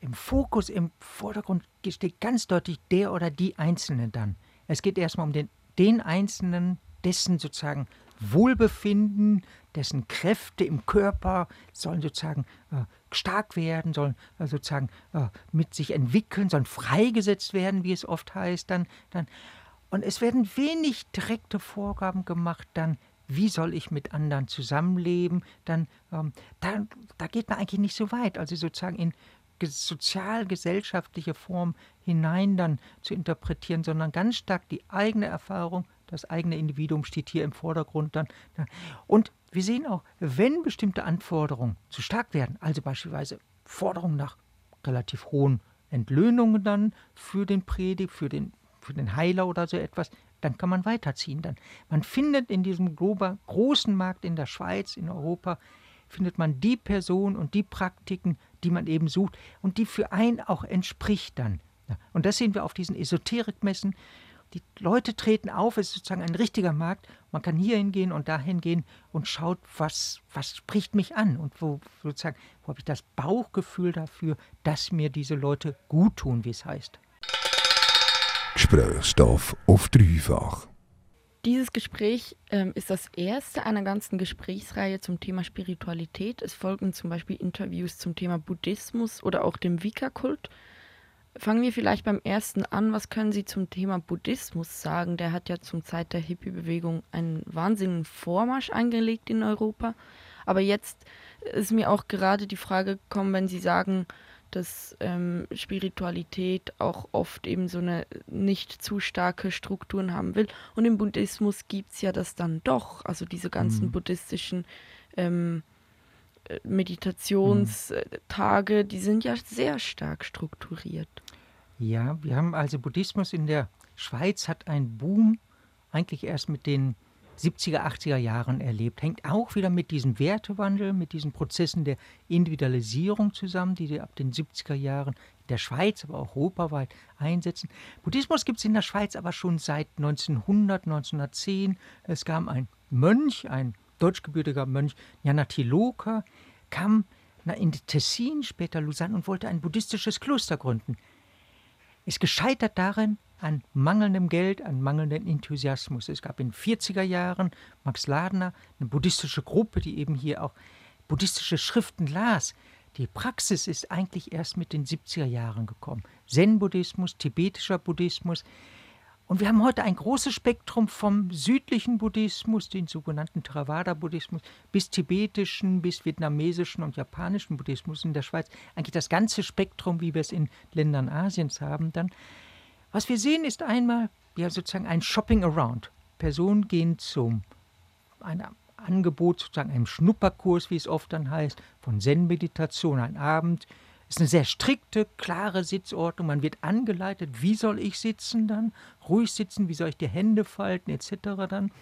im Fokus, im Vordergrund steht ganz deutlich der oder die Einzelne dann. Es geht erstmal um den, den Einzelnen, dessen sozusagen Wohlbefinden, dessen Kräfte im Körper sollen sozusagen äh, stark werden, sollen äh, sozusagen äh, mit sich entwickeln, sollen freigesetzt werden, wie es oft heißt. Dann, dann. Und es werden wenig direkte Vorgaben gemacht, dann, wie soll ich mit anderen zusammenleben, dann, ähm, da, da geht man eigentlich nicht so weit. Also sozusagen in sozial-gesellschaftliche Form hinein dann zu interpretieren, sondern ganz stark die eigene Erfahrung, Das eigene Individuum steht hier im Vordergrund dann. Und wir sehen auch, wenn bestimmte Anforderungen zu stark werden, also beispielsweise Forderungen nach relativ hohen Entlöhnungen dann für den Predigt, für den, für den Heiler oder so etwas, dann kann man weiterziehen. Dann. Man findet in diesem großen Markt in der Schweiz, in Europa, findet man die Person und die Praktiken, die man eben sucht und die für einen auch entspricht dann. Und das sehen wir auf diesen Esoterikmessen. Die Leute treten auf, es ist sozusagen ein richtiger Markt. Man kann hier hingehen und dahin gehen und schaut, was, was spricht mich an und wo sozusagen, wo habe ich das Bauchgefühl dafür, dass mir diese Leute gut tun, wie es heißt. Gesprächsstoff auf dreifach. Dieses Gespräch ähm, ist das erste einer ganzen Gesprächsreihe zum Thema Spiritualität. Es folgen zum Beispiel Interviews zum Thema Buddhismus oder auch dem Wicca-Kult. Fangen wir vielleicht beim ersten an. Was können Sie zum Thema Buddhismus sagen? Der hat ja zum Zeit der Hippie-Bewegung einen wahnsinnigen Vormarsch eingelegt in Europa. Aber jetzt ist mir auch gerade die Frage gekommen, wenn Sie sagen, dass ähm, Spiritualität auch oft eben so eine nicht zu starke Strukturen haben will. Und im Buddhismus gibt es ja das dann doch, also diese ganzen mhm. buddhistischen ähm, Meditationstage, die sind ja sehr stark strukturiert. Ja, wir haben also Buddhismus in der Schweiz hat einen Boom eigentlich erst mit den 70er, 80er Jahren erlebt. Hängt auch wieder mit diesem Wertewandel, mit diesen Prozessen der Individualisierung zusammen, die ab den 70er Jahren in der Schweiz, aber auch europaweit einsetzen. Buddhismus gibt es in der Schweiz aber schon seit 1900, 1910. Es gab ein Mönch, ein deutschgebürtiger Mönch, Janatiloka, kam in Tessin, später Lausanne und wollte ein buddhistisches Kloster gründen. Ist gescheitert darin, an mangelndem Geld, an mangelndem Enthusiasmus. Es gab in den 40er Jahren Max Ladner, eine buddhistische Gruppe, die eben hier auch buddhistische Schriften las. Die Praxis ist eigentlich erst mit den 70er Jahren gekommen. Zen-Buddhismus, tibetischer Buddhismus. Und wir haben heute ein großes Spektrum vom südlichen Buddhismus, den sogenannten Theravada-Buddhismus, bis tibetischen, bis vietnamesischen und japanischen Buddhismus in der Schweiz. Eigentlich das ganze Spektrum, wie wir es in Ländern Asiens haben dann. Was wir sehen, ist einmal ja, sozusagen ein Shopping Around. Personen gehen zum einem Angebot, sozusagen einem Schnupperkurs, wie es oft dann heißt, von Zen-Meditation, ein Abend. Ist eine sehr strikte, klare Sitzordnung. Man wird angeleitet, wie soll ich sitzen dann, ruhig sitzen, wie soll ich die Hände falten, etc. dann.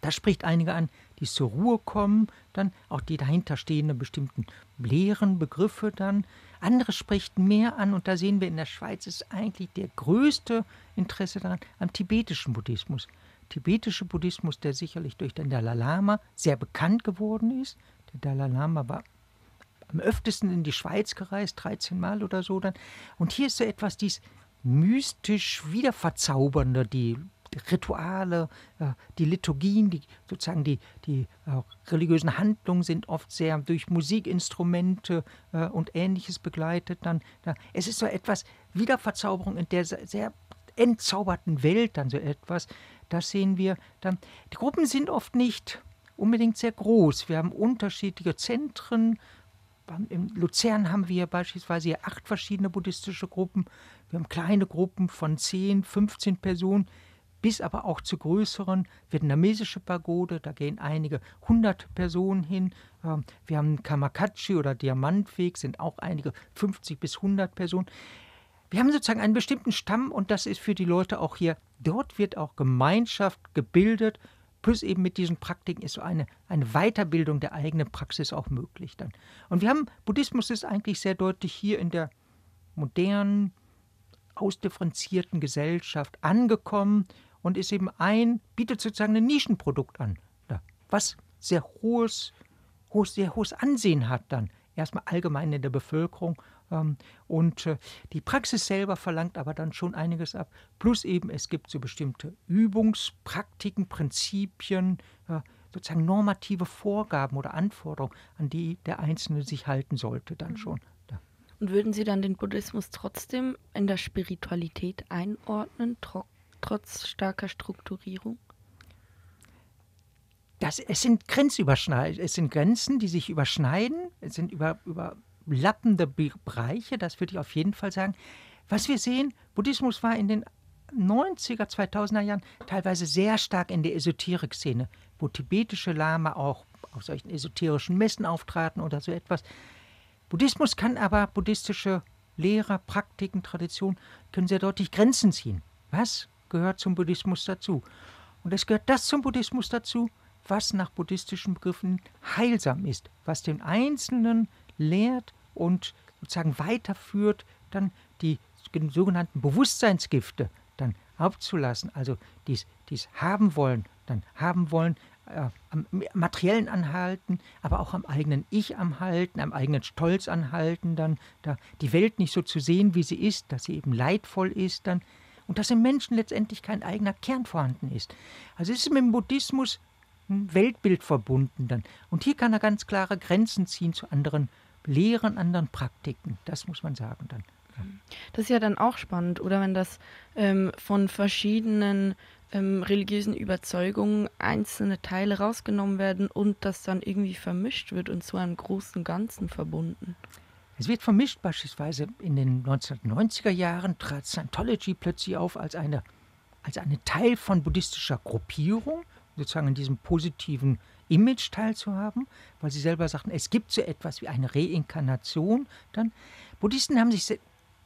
Das spricht einige an, die zur Ruhe kommen, dann auch die dahinterstehenden bestimmten Lehren, Begriffe dann. Andere spricht mehr an und da sehen wir in der Schweiz ist eigentlich der größte Interesse daran am tibetischen Buddhismus. Tibetische Buddhismus, der sicherlich durch den Dalai Lama sehr bekannt geworden ist. Der Dalai Lama war am öftesten in die Schweiz gereist, 13 Mal oder so dann. Und hier ist so etwas, dies mystisch wiederverzaubernde, die Rituale, äh, die Liturgien, die, sozusagen die, die äh, religiösen Handlungen sind oft sehr durch Musikinstrumente äh, und ähnliches begleitet. Dann, es ist so etwas Wiederverzauberung in der sehr entzauberten Welt, dann so etwas. Das sehen wir dann. Die Gruppen sind oft nicht unbedingt sehr groß. Wir haben unterschiedliche Zentren. In Luzern haben wir beispielsweise acht verschiedene buddhistische Gruppen. Wir haben kleine Gruppen von 10, 15 Personen bis aber auch zu größeren vietnamesische Pagode, da gehen einige hundert Personen hin. Ähm, wir haben Kamakachi oder Diamantweg, sind auch einige 50 bis 100 Personen. Wir haben sozusagen einen bestimmten Stamm und das ist für die Leute auch hier. Dort wird auch Gemeinschaft gebildet, plus eben mit diesen Praktiken ist so eine, eine Weiterbildung der eigenen Praxis auch möglich dann. Und wir haben, Buddhismus ist eigentlich sehr deutlich hier in der modernen, ausdifferenzierten Gesellschaft angekommen und ist eben ein, bietet sozusagen ein Nischenprodukt an, was sehr hohes, hohes, sehr hohes Ansehen hat dann. Erstmal allgemein in der Bevölkerung. Ähm, und äh, die Praxis selber verlangt aber dann schon einiges ab. Plus eben, es gibt so bestimmte Übungspraktiken, Prinzipien, sozusagen normative Vorgaben oder Anforderungen, an die der Einzelne sich halten sollte dann mhm. schon. Und würden Sie dann den Buddhismus trotzdem in der Spiritualität einordnen, trotz starker Strukturierung? Das, es sind Grenzüberschneidungen, es sind Grenzen, die sich überschneiden, es sind über, überlappende Bereiche, das würde ich auf jeden Fall sagen. Was wir sehen, Buddhismus war in den 90er, 2000er Jahren teilweise sehr stark in der Esoterik-Szene, wo tibetische Lama auch auf solchen esoterischen Messen auftraten oder so etwas. Buddhismus kann aber buddhistische Lehrer, Praktiken, Traditionen können sehr deutlich Grenzen ziehen. Was gehört zum Buddhismus dazu? Und es gehört das zum Buddhismus dazu, was nach buddhistischen Begriffen heilsam ist, was den Einzelnen lehrt und sozusagen weiterführt, dann die sogenannten Bewusstseinsgifte dann abzulassen, also dies, dies haben wollen, dann haben wollen, äh, am materiellen Anhalten, aber auch am eigenen Ich am Halten, am eigenen Stolz anhalten, dann da die Welt nicht so zu sehen, wie sie ist, dass sie eben leidvoll ist, dann und dass im Menschen letztendlich kein eigener Kern vorhanden ist. Also es ist mit dem Buddhismus ein Weltbild verbunden dann. Und hier kann er ganz klare Grenzen ziehen zu anderen Lehren, anderen Praktiken. Das muss man sagen dann. Das ist ja dann auch spannend, oder wenn das ähm, von verschiedenen ähm, religiösen Überzeugungen einzelne Teile rausgenommen werden und das dann irgendwie vermischt wird und zu einem großen Ganzen verbunden. Es wird vermischt, beispielsweise in den 1990er Jahren trat Scientology plötzlich auf als eine, als eine Teil von buddhistischer Gruppierung, sozusagen in diesem positiven Image teilzuhaben, weil sie selber sagten, es gibt so etwas wie eine Reinkarnation. Dann Buddhisten haben sich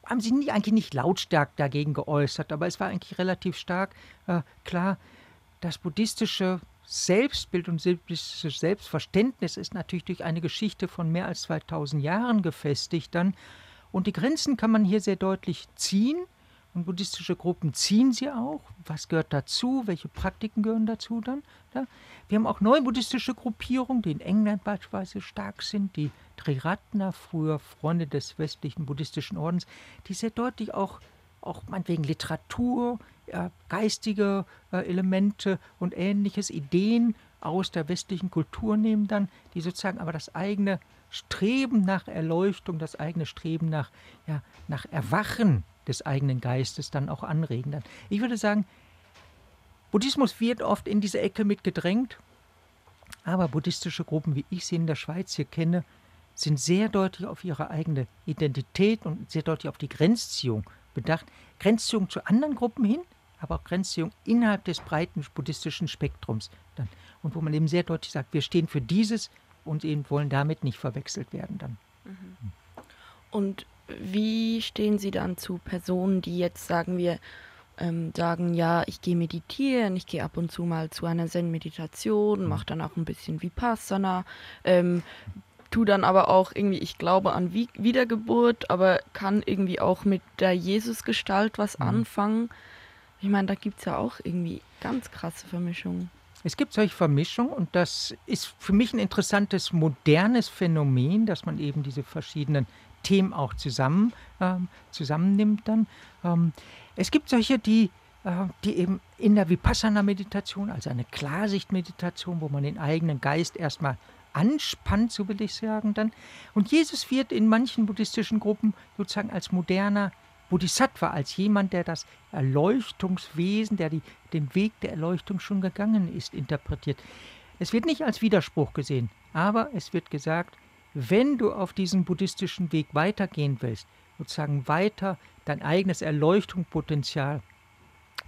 haben sich nie, eigentlich nicht lautstark dagegen geäußert, aber es war eigentlich relativ stark äh, klar, das buddhistische Selbstbild und buddhistische Selbstverständnis ist natürlich durch eine Geschichte von mehr als 2000 Jahren gefestigt dann. Und die Grenzen kann man hier sehr deutlich ziehen. Und buddhistische Gruppen ziehen sie auch. Was gehört dazu? Welche Praktiken gehören dazu dann? Ja. Wir haben auch neue buddhistische Gruppierungen, die in England beispielsweise stark sind, die Triratna, früher Freunde des westlichen buddhistischen Ordens, die sehr deutlich auch, auch meinetwegen Literatur, ja, geistige äh, Elemente und ähnliches, Ideen aus der westlichen Kultur nehmen dann, die sozusagen aber das eigene Streben nach Erleuchtung, das eigene Streben nach, ja, nach Erwachen des eigenen Geistes dann auch anregen. Dann. Ich würde sagen, Buddhismus wird oft in diese Ecke mitgedrängt, aber buddhistische Gruppen, wie ich sie in der Schweiz hier kenne, sind sehr deutlich auf ihre eigene Identität und sehr deutlich auf die Grenzziehung bedacht. Grenzziehung zu anderen Gruppen hin, aber auch Grenzziehung innerhalb des breiten buddhistischen Spektrums. Dann. Und wo man eben sehr deutlich sagt, wir stehen für dieses und eben wollen damit nicht verwechselt werden dann. Mhm. Und wie stehen Sie dann zu Personen, die jetzt, sagen wir, ähm, sagen, ja, ich gehe meditieren, ich gehe ab und zu mal zu einer Zen-Meditation, mhm. mache dann auch ein bisschen Vipassana, ähm, tu dann aber auch irgendwie, ich glaube an Wie Wiedergeburt, aber kann irgendwie auch mit der Jesusgestalt was mhm. anfangen. Ich meine, da gibt es ja auch irgendwie ganz krasse Vermischungen. Es gibt solche Vermischungen und das ist für mich ein interessantes modernes Phänomen, dass man eben diese verschiedenen Themen auch zusammen, ähm, zusammennimmt dann. Ähm, es gibt solche, die, äh, die eben in der Vipassana-Meditation, also eine Klarsicht-Meditation, wo man den eigenen Geist erstmal anspannt, so will ich sagen dann. Und Jesus wird in manchen buddhistischen Gruppen sozusagen als moderner Bodhisattva, als jemand, der das Erleuchtungswesen, der die, den Weg der Erleuchtung schon gegangen ist, interpretiert. Es wird nicht als Widerspruch gesehen, aber es wird gesagt, wenn du auf diesem buddhistischen Weg weitergehen willst, sozusagen weiter dein eigenes Erleuchtungspotenzial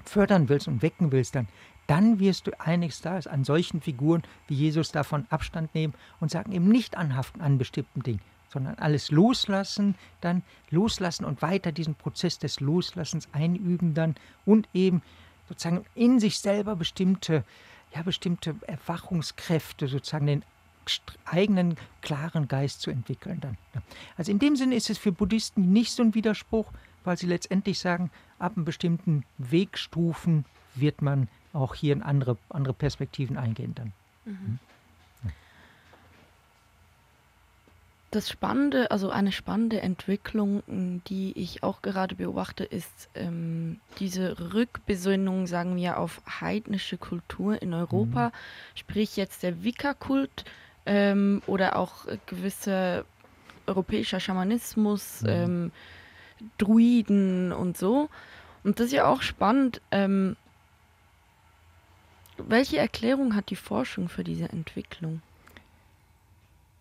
fördern willst und wecken willst, dann, dann wirst du einiges da an solchen Figuren wie Jesus davon Abstand nehmen und sagen eben nicht anhaften an bestimmten Dingen, sondern alles loslassen, dann loslassen und weiter diesen Prozess des Loslassens einüben dann und eben sozusagen in sich selber bestimmte, ja, bestimmte Erwachungskräfte, sozusagen den eigenen klaren Geist zu entwickeln dann. Also in dem Sinne ist es für Buddhisten nicht so ein Widerspruch, weil sie letztendlich sagen, ab einem bestimmten Wegstufen wird man auch hier in andere, andere Perspektiven eingehen dann. Mhm. Das Spannende, also eine spannende Entwicklung, die ich auch gerade beobachte, ist ähm, diese Rückbesinnung, sagen wir, auf heidnische Kultur in Europa. Mhm. Sprich jetzt der Wicca-Kult, ähm, oder auch gewisse europäischer Schamanismus, mhm. ähm, Druiden und so. Und das ist ja auch spannend. Ähm, welche Erklärung hat die Forschung für diese Entwicklung?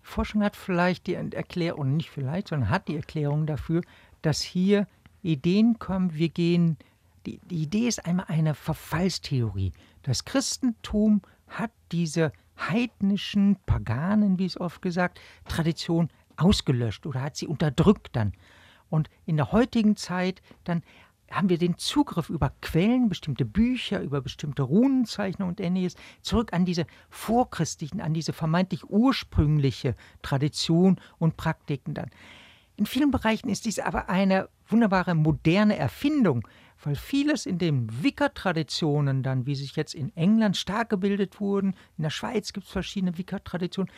Forschung hat vielleicht die Erklärung, nicht vielleicht, sondern hat die Erklärung dafür, dass hier Ideen kommen, wir gehen die, die Idee ist einmal eine Verfallstheorie. Das Christentum hat diese heidnischen, paganen, wie es oft gesagt, Tradition ausgelöscht oder hat sie unterdrückt dann. Und in der heutigen Zeit dann haben wir den Zugriff über Quellen, bestimmte Bücher, über bestimmte Runenzeichnungen und ähnliches zurück an diese vorchristlichen, an diese vermeintlich ursprüngliche Tradition und Praktiken dann. In vielen Bereichen ist dies aber eine wunderbare moderne Erfindung, weil vieles in den Wicca-Traditionen dann, wie sich jetzt in England stark gebildet wurden, in der Schweiz gibt es verschiedene Wicca-Traditionen,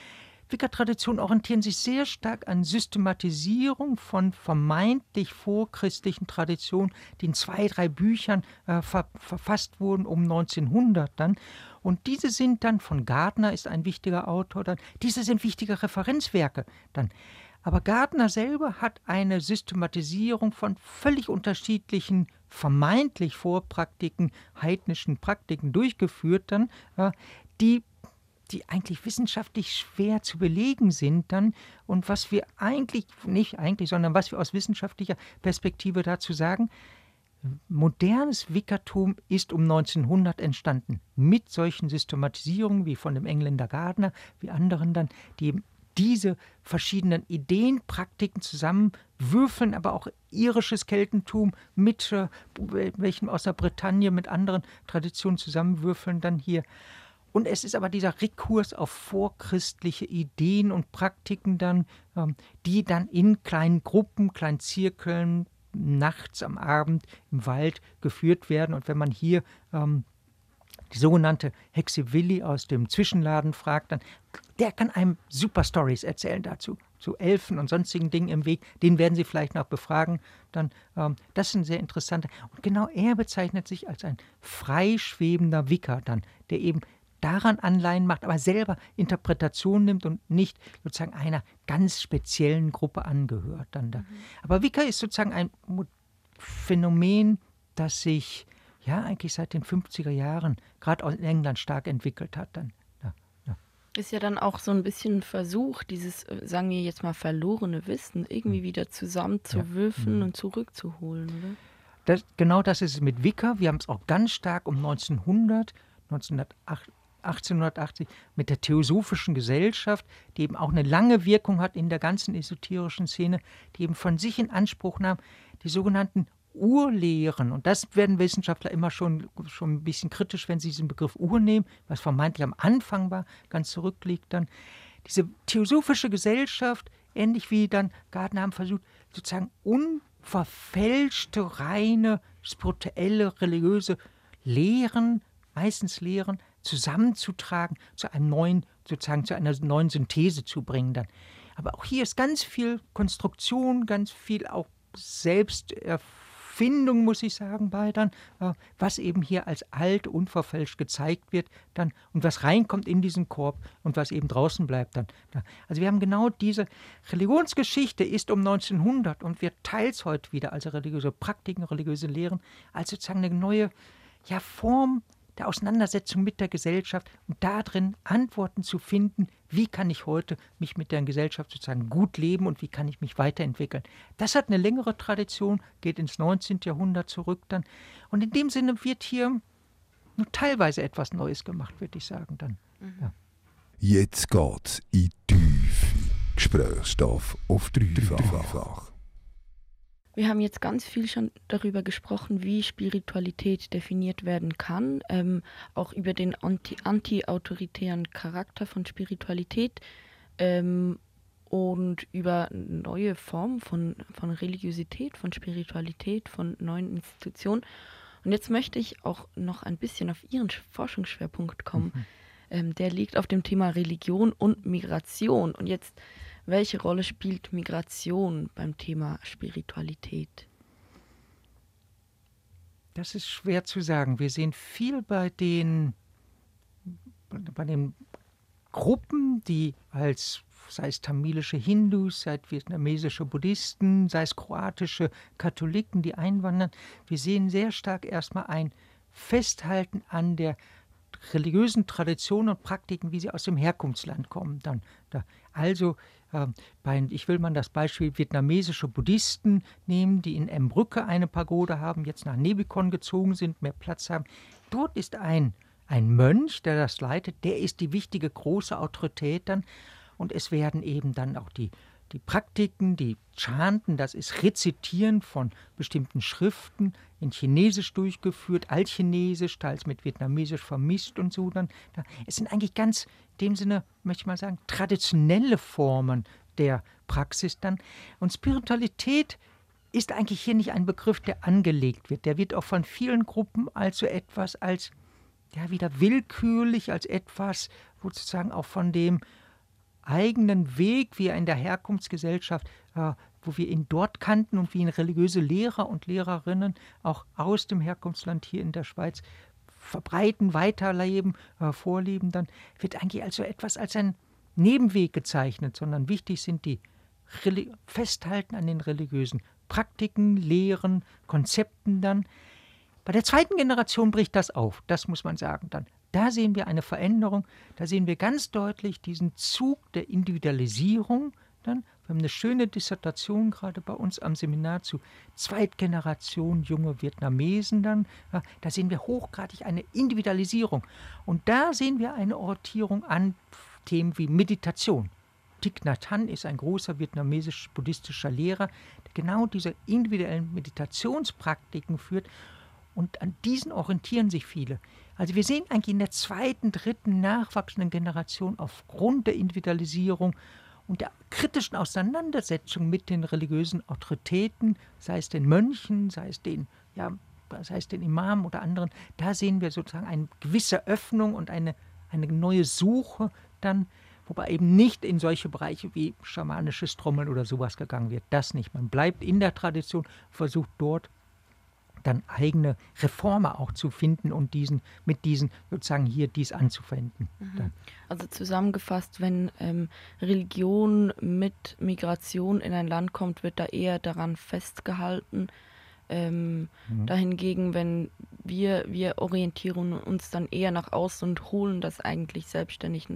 Wicca-Traditionen orientieren sich sehr stark an Systematisierung von vermeintlich vorchristlichen Traditionen, die in zwei, drei Büchern äh, ver verfasst wurden um 1900 dann. Und diese sind dann von Gardner, ist ein wichtiger Autor dann, diese sind wichtige Referenzwerke dann. Aber Gardner selber hat eine Systematisierung von völlig unterschiedlichen, vermeintlich Vorpraktiken, heidnischen Praktiken durchgeführt, dann, die die eigentlich wissenschaftlich schwer zu belegen sind dann. Und was wir eigentlich, nicht eigentlich, sondern was wir aus wissenschaftlicher Perspektive dazu sagen, modernes Wickertum ist um 1900 entstanden, mit solchen Systematisierungen wie von dem Engländer Gardner, wie anderen dann, die eben diese verschiedenen Ideen, Praktiken zusammenwürfeln, aber auch irisches Keltentum mit äh, welchen aus der Bretagne, mit anderen Traditionen zusammenwürfeln, dann hier und es ist aber dieser Rekurs auf vorchristliche Ideen und Praktiken dann, ähm, die dann in kleinen Gruppen, kleinen Zirkeln, nachts am Abend im Wald geführt werden. Und wenn man hier ähm, die sogenannte Hexe Willi aus dem Zwischenladen fragt, dann der kann einem super Stories erzählen dazu, zu Elfen und sonstigen Dingen im Weg. Den werden Sie vielleicht noch befragen. Dann, ähm, das ist ein sehr interessanter. Und genau er bezeichnet sich als ein freischwebender Wicker dann, der eben daran Anleihen macht, aber selber Interpretation nimmt und nicht sozusagen einer ganz speziellen Gruppe angehört. Dann da. Mhm. Aber Wicca ist sozusagen ein Phänomen, das sich ja eigentlich seit den 50er Jahren gerade in England stark entwickelt hat. Dann. Ist ja dann auch so ein bisschen ein Versuch, dieses, äh, sagen wir jetzt mal, verlorene Wissen irgendwie mhm. wieder zusammenzuwürfen ja. Mhm. und zurückzuholen, oder? Das, genau das ist es mit Wicca. Wir haben es auch ganz stark um 1900, 1908, 1880 mit der Theosophischen Gesellschaft, die eben auch eine lange Wirkung hat in der ganzen esoterischen Szene, die eben von sich in Anspruch nahm, die sogenannten Urlehren, und das werden Wissenschaftler immer schon, schon ein bisschen kritisch, wenn sie diesen Begriff Ur nehmen, was vermeintlich am Anfang war, ganz zurückliegt dann. Diese theosophische Gesellschaft, ähnlich wie dann Gardner haben versucht, sozusagen unverfälschte, reine, spirituelle, religiöse Lehren, meistens Lehren, zusammenzutragen, zu einem neuen, sozusagen zu einer neuen Synthese zu bringen dann. Aber auch hier ist ganz viel Konstruktion, ganz viel auch Selbsterfindung, muss ich sagen, bei dann, äh, was eben hier als alt, unverfälscht gezeigt wird dann und was reinkommt in diesen Korb und was eben draußen bleibt dann. Also wir haben genau diese Religionsgeschichte ist um 1900 und wird teils heute wieder, also religiöse Praktiken, religiöse Lehren, als sozusagen eine neue ja, Form der Auseinandersetzung mit der Gesellschaft und darin Antworten zu finden, wie kann ich heute mich mit der Gesellschaft sozusagen gut leben und wie kann ich mich weiterentwickeln. Das hat eine längere Tradition, geht ins 19. Jahrhundert zurück dann. Und in dem Sinne wird hier nur teilweise etwas Neues gemacht, würde ich sagen dann. Mhm. Ja. Jetzt geht's in Tiefe. Gesprächsstoff auf dreifach. Wir haben jetzt ganz viel schon darüber gesprochen, wie Spiritualität definiert werden kann, ähm, auch über den anti-autoritären anti Charakter von Spiritualität ähm, und über neue Formen von, von Religiosität, von Spiritualität, von neuen Institutionen. Und jetzt möchte ich auch noch ein bisschen auf Ihren Forschungsschwerpunkt kommen. Mhm. Ähm, der liegt auf dem Thema Religion und Migration. Und jetzt welche Rolle spielt Migration beim Thema Spiritualität? Das ist schwer zu sagen. Wir sehen viel bei den, bei den Gruppen, die als sei es tamilische Hindus, sei es vietnamesische Buddhisten, sei es kroatische Katholiken, die einwandern. Wir sehen sehr stark erstmal ein Festhalten an der religiösen Traditionen und Praktiken, wie sie aus dem Herkunftsland kommen. Dann, da. Also, ich will mal das Beispiel vietnamesische Buddhisten nehmen, die in Embrücke eine Pagode haben, jetzt nach Nebikon gezogen sind, mehr Platz haben. Dort ist ein, ein Mönch, der das leitet, der ist die wichtige große Autorität dann. Und es werden eben dann auch die die Praktiken, die Chanten, das ist Rezitieren von bestimmten Schriften in Chinesisch durchgeführt, Altchinesisch, teils mit Vietnamesisch vermischt und so dann. Es sind eigentlich ganz, in dem Sinne, möchte ich mal sagen, traditionelle Formen der Praxis dann. Und Spiritualität ist eigentlich hier nicht ein Begriff, der angelegt wird. Der wird auch von vielen Gruppen als so etwas, als ja wieder willkürlich, als etwas, wo sozusagen auch von dem eigenen Weg, wie er in der Herkunftsgesellschaft, äh, wo wir ihn dort kannten und wie ihn religiöse Lehrer und Lehrerinnen auch aus dem Herkunftsland hier in der Schweiz verbreiten, weiterleben, äh, vorleben, dann wird eigentlich also etwas als ein Nebenweg gezeichnet, sondern wichtig sind die Reli Festhalten an den religiösen Praktiken, Lehren, Konzepten dann. Bei der zweiten Generation bricht das auf, das muss man sagen dann. Da sehen wir eine Veränderung, da sehen wir ganz deutlich diesen Zug der Individualisierung. Dann, wir haben eine schöne Dissertation gerade bei uns am Seminar zu Zweitgeneration junge Vietnamesen dann. Ja, da sehen wir hochgradig eine Individualisierung. Und da sehen wir eine Ortierung an Themen wie Meditation. Thich Nhat Hanh ist ein großer vietnamesisch-buddhistischer Lehrer, der genau diese individuellen Meditationspraktiken führt. Und an diesen orientieren sich viele. Also wir sehen eigentlich in der zweiten, dritten nachwachsenden Generation aufgrund der Individualisierung und der kritischen Auseinandersetzung mit den religiösen Autoritäten, sei es den Mönchen, sei es den, ja, sei es den Imamen oder anderen, da sehen wir sozusagen eine gewisse Öffnung und eine, eine neue Suche dann, wobei eben nicht in solche Bereiche wie schamanisches Trommeln oder sowas gegangen wird. Das nicht. Man bleibt in der Tradition, versucht dort dann eigene Reformer auch zu finden und diesen mit diesen sozusagen hier dies anzuwenden. Mhm. Also zusammengefasst, wenn ähm, Religion mit Migration in ein Land kommt, wird da eher daran festgehalten. Ähm, mhm. Dahingegen, wenn wir, wir orientieren uns dann eher nach außen und holen das eigentlich selbstständig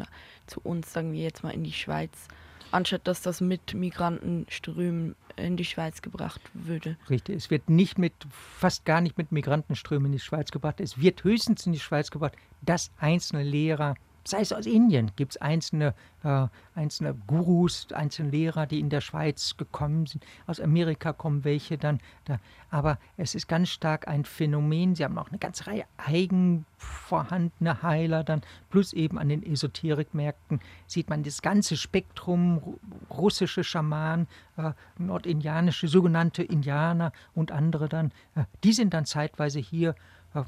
zu uns, sagen wir jetzt mal in die Schweiz anstatt dass das mit Migrantenströmen in die Schweiz gebracht würde. Richtig, es wird nicht mit, fast gar nicht mit Migrantenströmen in die Schweiz gebracht. Es wird höchstens in die Schweiz gebracht, dass einzelne Lehrer sei es aus Indien, gibt es einzelne, äh, einzelne Gurus, einzelne Lehrer, die in der Schweiz gekommen sind. Aus Amerika kommen welche dann. Da. Aber es ist ganz stark ein Phänomen. Sie haben auch eine ganze Reihe eigen vorhandene Heiler dann, plus eben an den Esoterikmärkten sieht man das ganze Spektrum, russische Schamanen, äh, nordindianische, sogenannte Indianer und andere dann. Äh, die sind dann zeitweise hier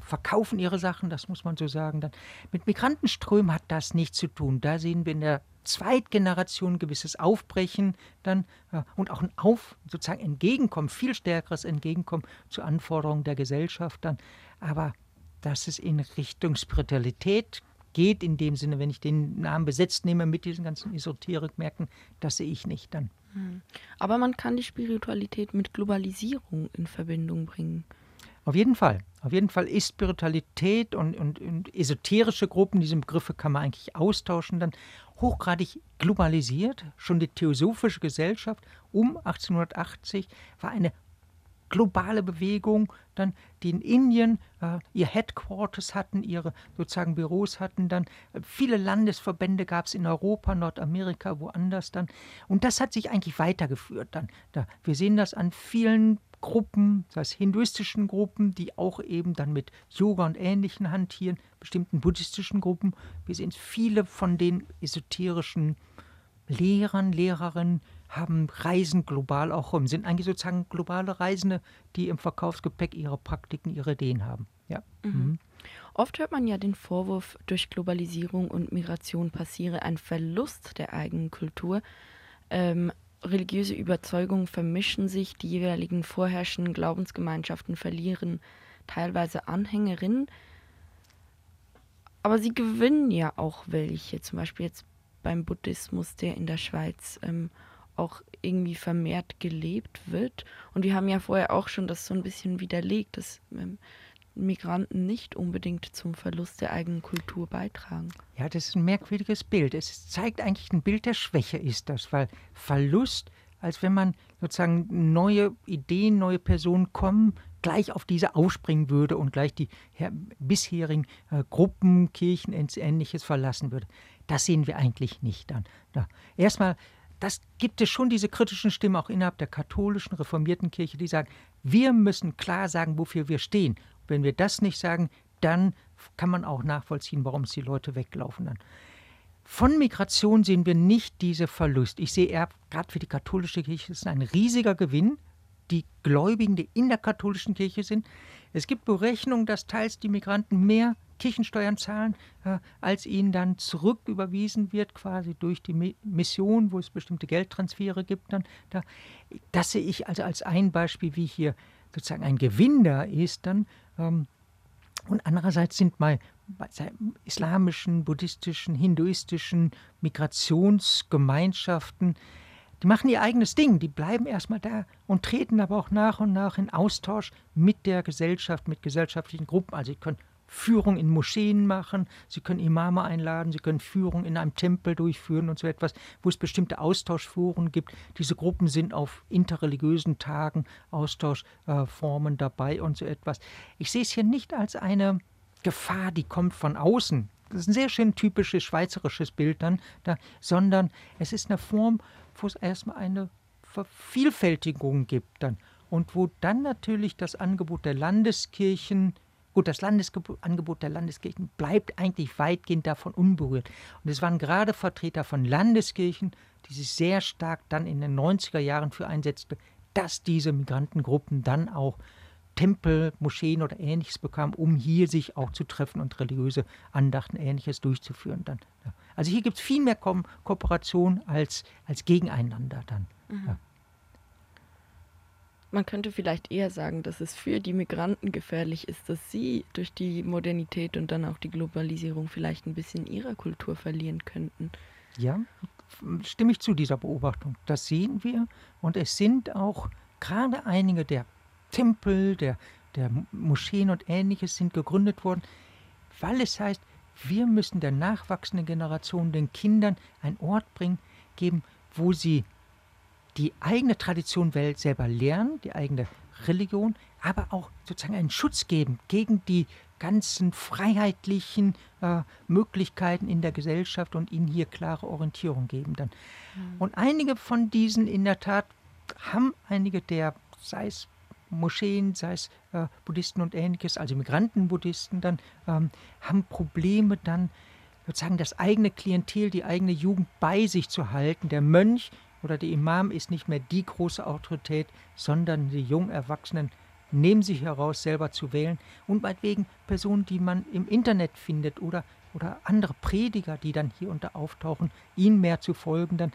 verkaufen ihre Sachen, das muss man so sagen. Dann. Mit Migrantenströmen hat das nichts zu tun. Da sehen wir in der Zweitgeneration ein gewisses Aufbrechen dann äh, und auch ein Auf, sozusagen Entgegenkommen, viel stärkeres Entgegenkommen zu Anforderungen der Gesellschaft dann. Aber dass es in Richtung Spiritualität geht, in dem Sinne, wenn ich den Namen besetzt nehme mit diesen ganzen Esoterikmärkten, das sehe ich nicht dann. Hm. Aber man kann die Spiritualität mit Globalisierung in Verbindung bringen. Auf jeden Fall. Auf jeden Fall ist Spiritualität und, und, und, esoterische Gruppen, diese Begriffe kann man eigentlich austauschen, dann hochgradig globalisiert. Schon die Theosophische Gesellschaft um 1880 war eine globale Bewegung, dann die in Indien äh, ihr Headquarters hatten, ihre sozusagen Büros hatten, dann äh, viele Landesverbände gab es in Europa, Nordamerika, woanders dann. Und das hat sich eigentlich weitergeführt dann. Da, wir sehen das an vielen Gruppen, das heißt hinduistischen Gruppen, die auch eben dann mit Yoga und Ähnlichen hantieren, bestimmten buddhistischen Gruppen. Wir sehen viele von den esoterischen Lehrern, Lehrerinnen haben Reisen global auch rum, sind eigentlich sozusagen globale Reisende, die im Verkaufsgepäck ihre Praktiken, ihre Ideen haben. Ja. Mhm. Mhm. Oft hört man ja den Vorwurf, durch Globalisierung und Migration passiere ein Verlust der eigenen Kultur. Ähm, religiöse Überzeugungen vermischen sich, die jeweiligen vorherrschenden Glaubensgemeinschaften verlieren teilweise Anhängerinnen, aber sie gewinnen ja auch welche, zum Beispiel jetzt beim Buddhismus, der in der Schweiz ähm, auch irgendwie vermehrt gelebt wird. Und wir haben ja vorher auch schon das so ein bisschen widerlegt, dass ähm, Migranten nicht unbedingt zum Verlust der eigenen Kultur beitragen. Ja, das ist ein merkwürdiges Bild. Es zeigt eigentlich ein Bild der Schwäche, ist das, weil Verlust, als wenn man sozusagen neue Ideen, neue Personen kommen, gleich auf diese aufspringen würde und gleich die bisherigen äh, Gruppen, Kirchen, Ähnliches verlassen würde. Das sehen wir eigentlich nicht. Ja. Erstmal, das gibt es schon diese kritischen Stimmen auch innerhalb der katholischen reformierten Kirche, die sagen, wir müssen klar sagen, wofür wir stehen. Wenn wir das nicht sagen, dann kann man auch nachvollziehen, warum es die Leute weglaufen dann. Von Migration sehen wir nicht diese Verlust. Ich sehe eher, gerade für die katholische Kirche, ist ein riesiger Gewinn. Die Gläubigen, die in der katholischen Kirche sind. Es gibt Berechnungen, dass teils die Migranten mehr Kirchensteuern zahlen, äh, als ihnen dann zurücküberwiesen wird, quasi durch die Mission, wo es bestimmte Geldtransfere gibt. Dann, da, das sehe ich also als ein Beispiel, wie hier sozusagen ein Gewinn da ist. Dann, und andererseits sind mal islamischen, buddhistischen, hinduistischen Migrationsgemeinschaften, die machen ihr eigenes Ding, die bleiben erstmal da und treten aber auch nach und nach in Austausch mit der Gesellschaft, mit gesellschaftlichen Gruppen. Also sie können Führung in Moscheen machen, sie können Imame einladen, sie können Führung in einem Tempel durchführen und so etwas, wo es bestimmte Austauschforen gibt. Diese Gruppen sind auf interreligiösen Tagen, Austauschformen äh, dabei und so etwas. Ich sehe es hier nicht als eine Gefahr, die kommt von außen. Das ist ein sehr schön typisches schweizerisches Bild dann, da, sondern es ist eine Form, wo es erstmal eine Vervielfältigung gibt dann und wo dann natürlich das Angebot der Landeskirchen Gut, das Landesangebot der Landeskirchen bleibt eigentlich weitgehend davon unberührt. Und es waren gerade Vertreter von Landeskirchen, die sich sehr stark dann in den 90er Jahren für einsetzten, dass diese Migrantengruppen dann auch Tempel, Moscheen oder ähnliches bekamen, um hier sich auch zu treffen und religiöse Andachten ähnliches durchzuführen. Dann. Also hier gibt es viel mehr Ko Kooperation als, als Gegeneinander dann. Mhm. Ja. Man könnte vielleicht eher sagen, dass es für die Migranten gefährlich ist, dass sie durch die Modernität und dann auch die Globalisierung vielleicht ein bisschen ihrer Kultur verlieren könnten. Ja, stimme ich zu dieser Beobachtung. Das sehen wir und es sind auch gerade einige der Tempel, der, der Moscheen und ähnliches sind gegründet worden, weil es heißt, wir müssen der nachwachsenden Generation, den Kindern, einen Ort bringen, geben, wo sie die eigene Tradition Welt selber lernen, die eigene Religion, aber auch sozusagen einen Schutz geben gegen die ganzen freiheitlichen äh, Möglichkeiten in der Gesellschaft und ihnen hier klare Orientierung geben dann. Mhm. Und einige von diesen in der Tat haben einige der, sei es Moscheen, sei es äh, Buddhisten und ähnliches, also Migrantenbuddhisten dann, ähm, haben Probleme dann sozusagen das eigene Klientel, die eigene Jugend bei sich zu halten. Der Mönch oder der Imam ist nicht mehr die große Autorität, sondern die jungen Erwachsenen nehmen sich heraus, selber zu wählen und meinetwegen Personen, die man im Internet findet oder, oder andere Prediger, die dann hier unter auftauchen, ihnen mehr zu folgen dann.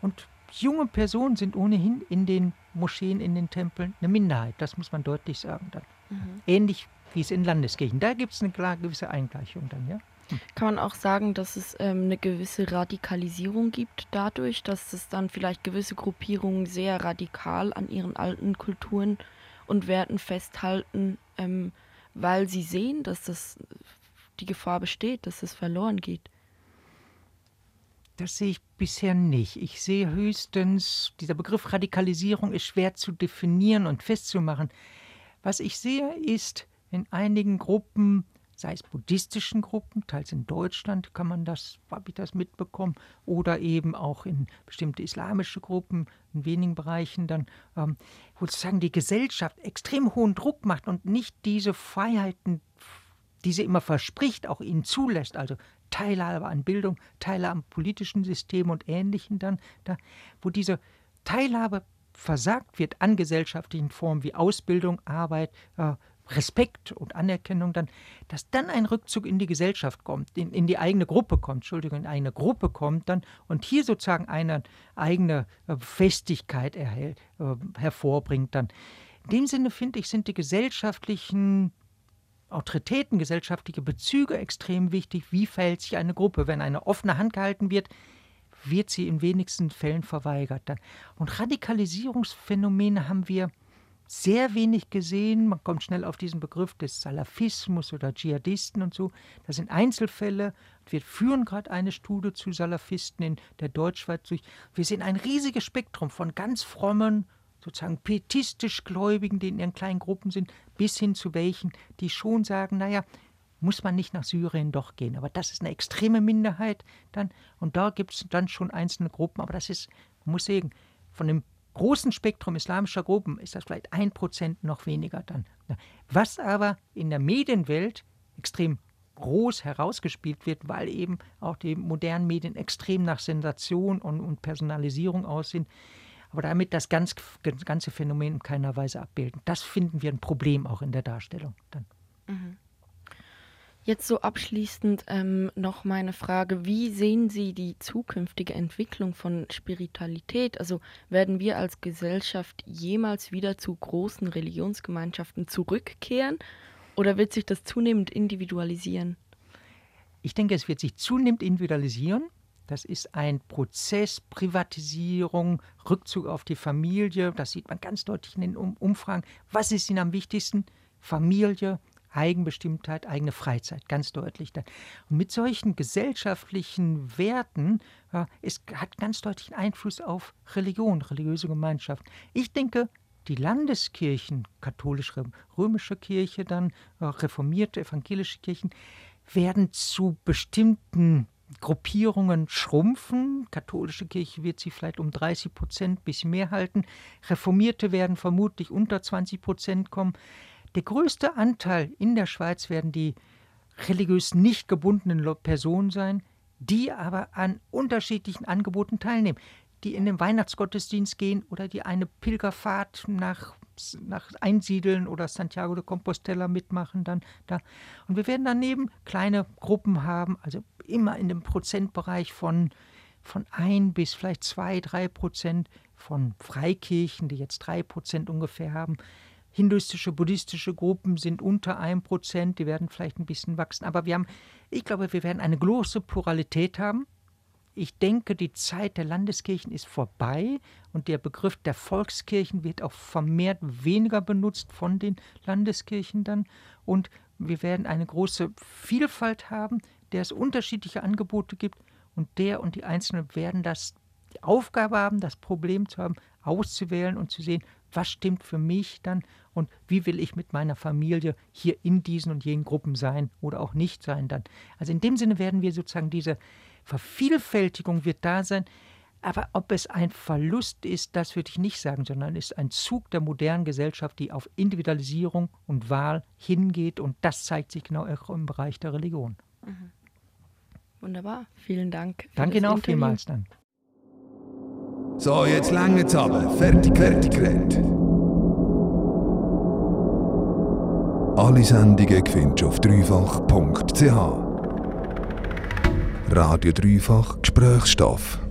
Und junge Personen sind ohnehin in den Moscheen, in den Tempeln eine Minderheit, das muss man deutlich sagen dann. Mhm. Ähnlich wie es in Landeskirchen. Da gibt es eine klar gewisse Eingleichung dann, ja. Kann man auch sagen, dass es ähm, eine gewisse Radikalisierung gibt dadurch, dass es dann vielleicht gewisse Gruppierungen sehr radikal an ihren alten Kulturen und Werten festhalten, ähm, weil sie sehen, dass das die Gefahr besteht, dass es verloren geht? Das sehe ich bisher nicht. Ich sehe höchstens, dieser Begriff Radikalisierung ist schwer zu definieren und festzumachen. Was ich sehe, ist in einigen Gruppen sei es buddhistischen Gruppen, teils in Deutschland kann man das, habe ich das mitbekommen, oder eben auch in bestimmte islamische Gruppen, in wenigen Bereichen dann, ähm, wo sozusagen die Gesellschaft extrem hohen Druck macht und nicht diese Freiheiten, die sie immer verspricht, auch ihnen zulässt, also Teilhabe an Bildung, Teilhabe am politischen System und Ähnlichem dann, da, wo diese Teilhabe versagt wird an gesellschaftlichen Formen wie Ausbildung, Arbeit, äh, Respekt und Anerkennung dann, dass dann ein Rückzug in die Gesellschaft kommt, in, in die eigene Gruppe kommt, Entschuldigung, in eine Gruppe kommt dann und hier sozusagen eine eigene äh, Festigkeit erhält, äh, hervorbringt dann. In dem Sinne finde ich, sind die gesellschaftlichen Autoritäten, gesellschaftliche Bezüge extrem wichtig. Wie verhält sich eine Gruppe? Wenn eine offene Hand gehalten wird, wird sie in wenigsten Fällen verweigert. Und Radikalisierungsphänomene haben wir sehr wenig gesehen. Man kommt schnell auf diesen Begriff des Salafismus oder Dschihadisten und so. Das sind Einzelfälle. Wir führen gerade eine Studie zu Salafisten in der Deutschschweiz durch. Wir sehen ein riesiges Spektrum von ganz frommen, sozusagen pietistisch Gläubigen, die in ihren kleinen Gruppen sind, bis hin zu welchen, die schon sagen, naja, muss man nicht nach Syrien doch gehen. Aber das ist eine extreme Minderheit dann. Und da gibt es dann schon einzelne Gruppen. Aber das ist, man muss sagen, von dem großen Spektrum islamischer Gruppen ist das vielleicht ein Prozent noch weniger dann. Was aber in der Medienwelt extrem groß herausgespielt wird, weil eben auch die modernen Medien extrem nach Sensation und, und Personalisierung aussehen, aber damit das, ganz, ganze Phänomen in keiner Weise abbilden. Das finden wir ein Problem auch in der Darstellung dann. Mhm. Jetzt so abschließend ähm, noch meine Frage, wie sehen Sie die zukünftige Entwicklung von Spiritualität? Also werden wir als Gesellschaft jemals wieder zu großen Religionsgemeinschaften zurückkehren oder wird sich das zunehmend individualisieren? Ich denke, es wird sich zunehmend individualisieren. Das ist ein Prozess, Privatisierung, Rückzug auf die Familie. Das sieht man ganz deutlich in den Umfragen. Was ist Ihnen am wichtigsten? Familie, Eigenbestimmtheit, eigene Freizeit, ganz deutlich. Und mit solchen gesellschaftlichen Werten ja, es hat ganz deutlich einen Einfluss auf Religion, religiöse Gemeinschaft. Ich denke, die Landeskirchen, katholische, römische Kirche, dann äh, reformierte, evangelische Kirchen, werden zu bestimmten Gruppierungen schrumpfen. Katholische Kirche wird sie vielleicht um 30 Prozent bis mehr halten. Reformierte werden vermutlich unter 20 Prozent kommen. Der größte Anteil in der Schweiz werden die religiös nicht gebundenen Personen sein, die aber an unterschiedlichen Angeboten teilnehmen, die in den Weihnachtsgottesdienst gehen oder die eine Pilgerfahrt nach, nach Einsiedeln oder Santiago de Compostela mitmachen dann da. Und wir werden daneben kleine Gruppen haben, also immer in dem Prozentbereich von von ein bis vielleicht zwei, drei Prozent von Freikirchen, die jetzt drei Prozent ungefähr haben, Hinduistische, buddhistische Gruppen sind unter einem Prozent, die werden vielleicht ein bisschen wachsen. Aber wir haben, ich glaube, wir werden eine große Pluralität haben. Ich denke, die Zeit der Landeskirchen ist vorbei und der Begriff der Volkskirchen wird auch vermehrt weniger benutzt von den Landeskirchen dann. Und wir werden eine große Vielfalt haben, der es unterschiedliche Angebote gibt und der und die Einzelnen werden das die Aufgabe haben, das Problem zu haben, auszuwählen und zu sehen, was stimmt für mich dann und wie will ich mit meiner Familie hier in diesen und jenen Gruppen sein oder auch nicht sein dann. Also in dem Sinne werden wir sozusagen diese Vervielfältigung wird da sein, aber ob es ein Verlust ist, das würde ich nicht sagen, sondern es ist ein Zug der modernen Gesellschaft, die auf Individualisierung und Wahl hingeht und das zeigt sich genau auch im Bereich der Religion. Mhm. Wunderbar, vielen Dank. Danke Ihnen auch vielmals dann. So, jetzt lange aber. Fertig, fertig geredet. Alle Sendungen findest du auf dreifach.ch. Radio Dreifach Gesprächsstoff.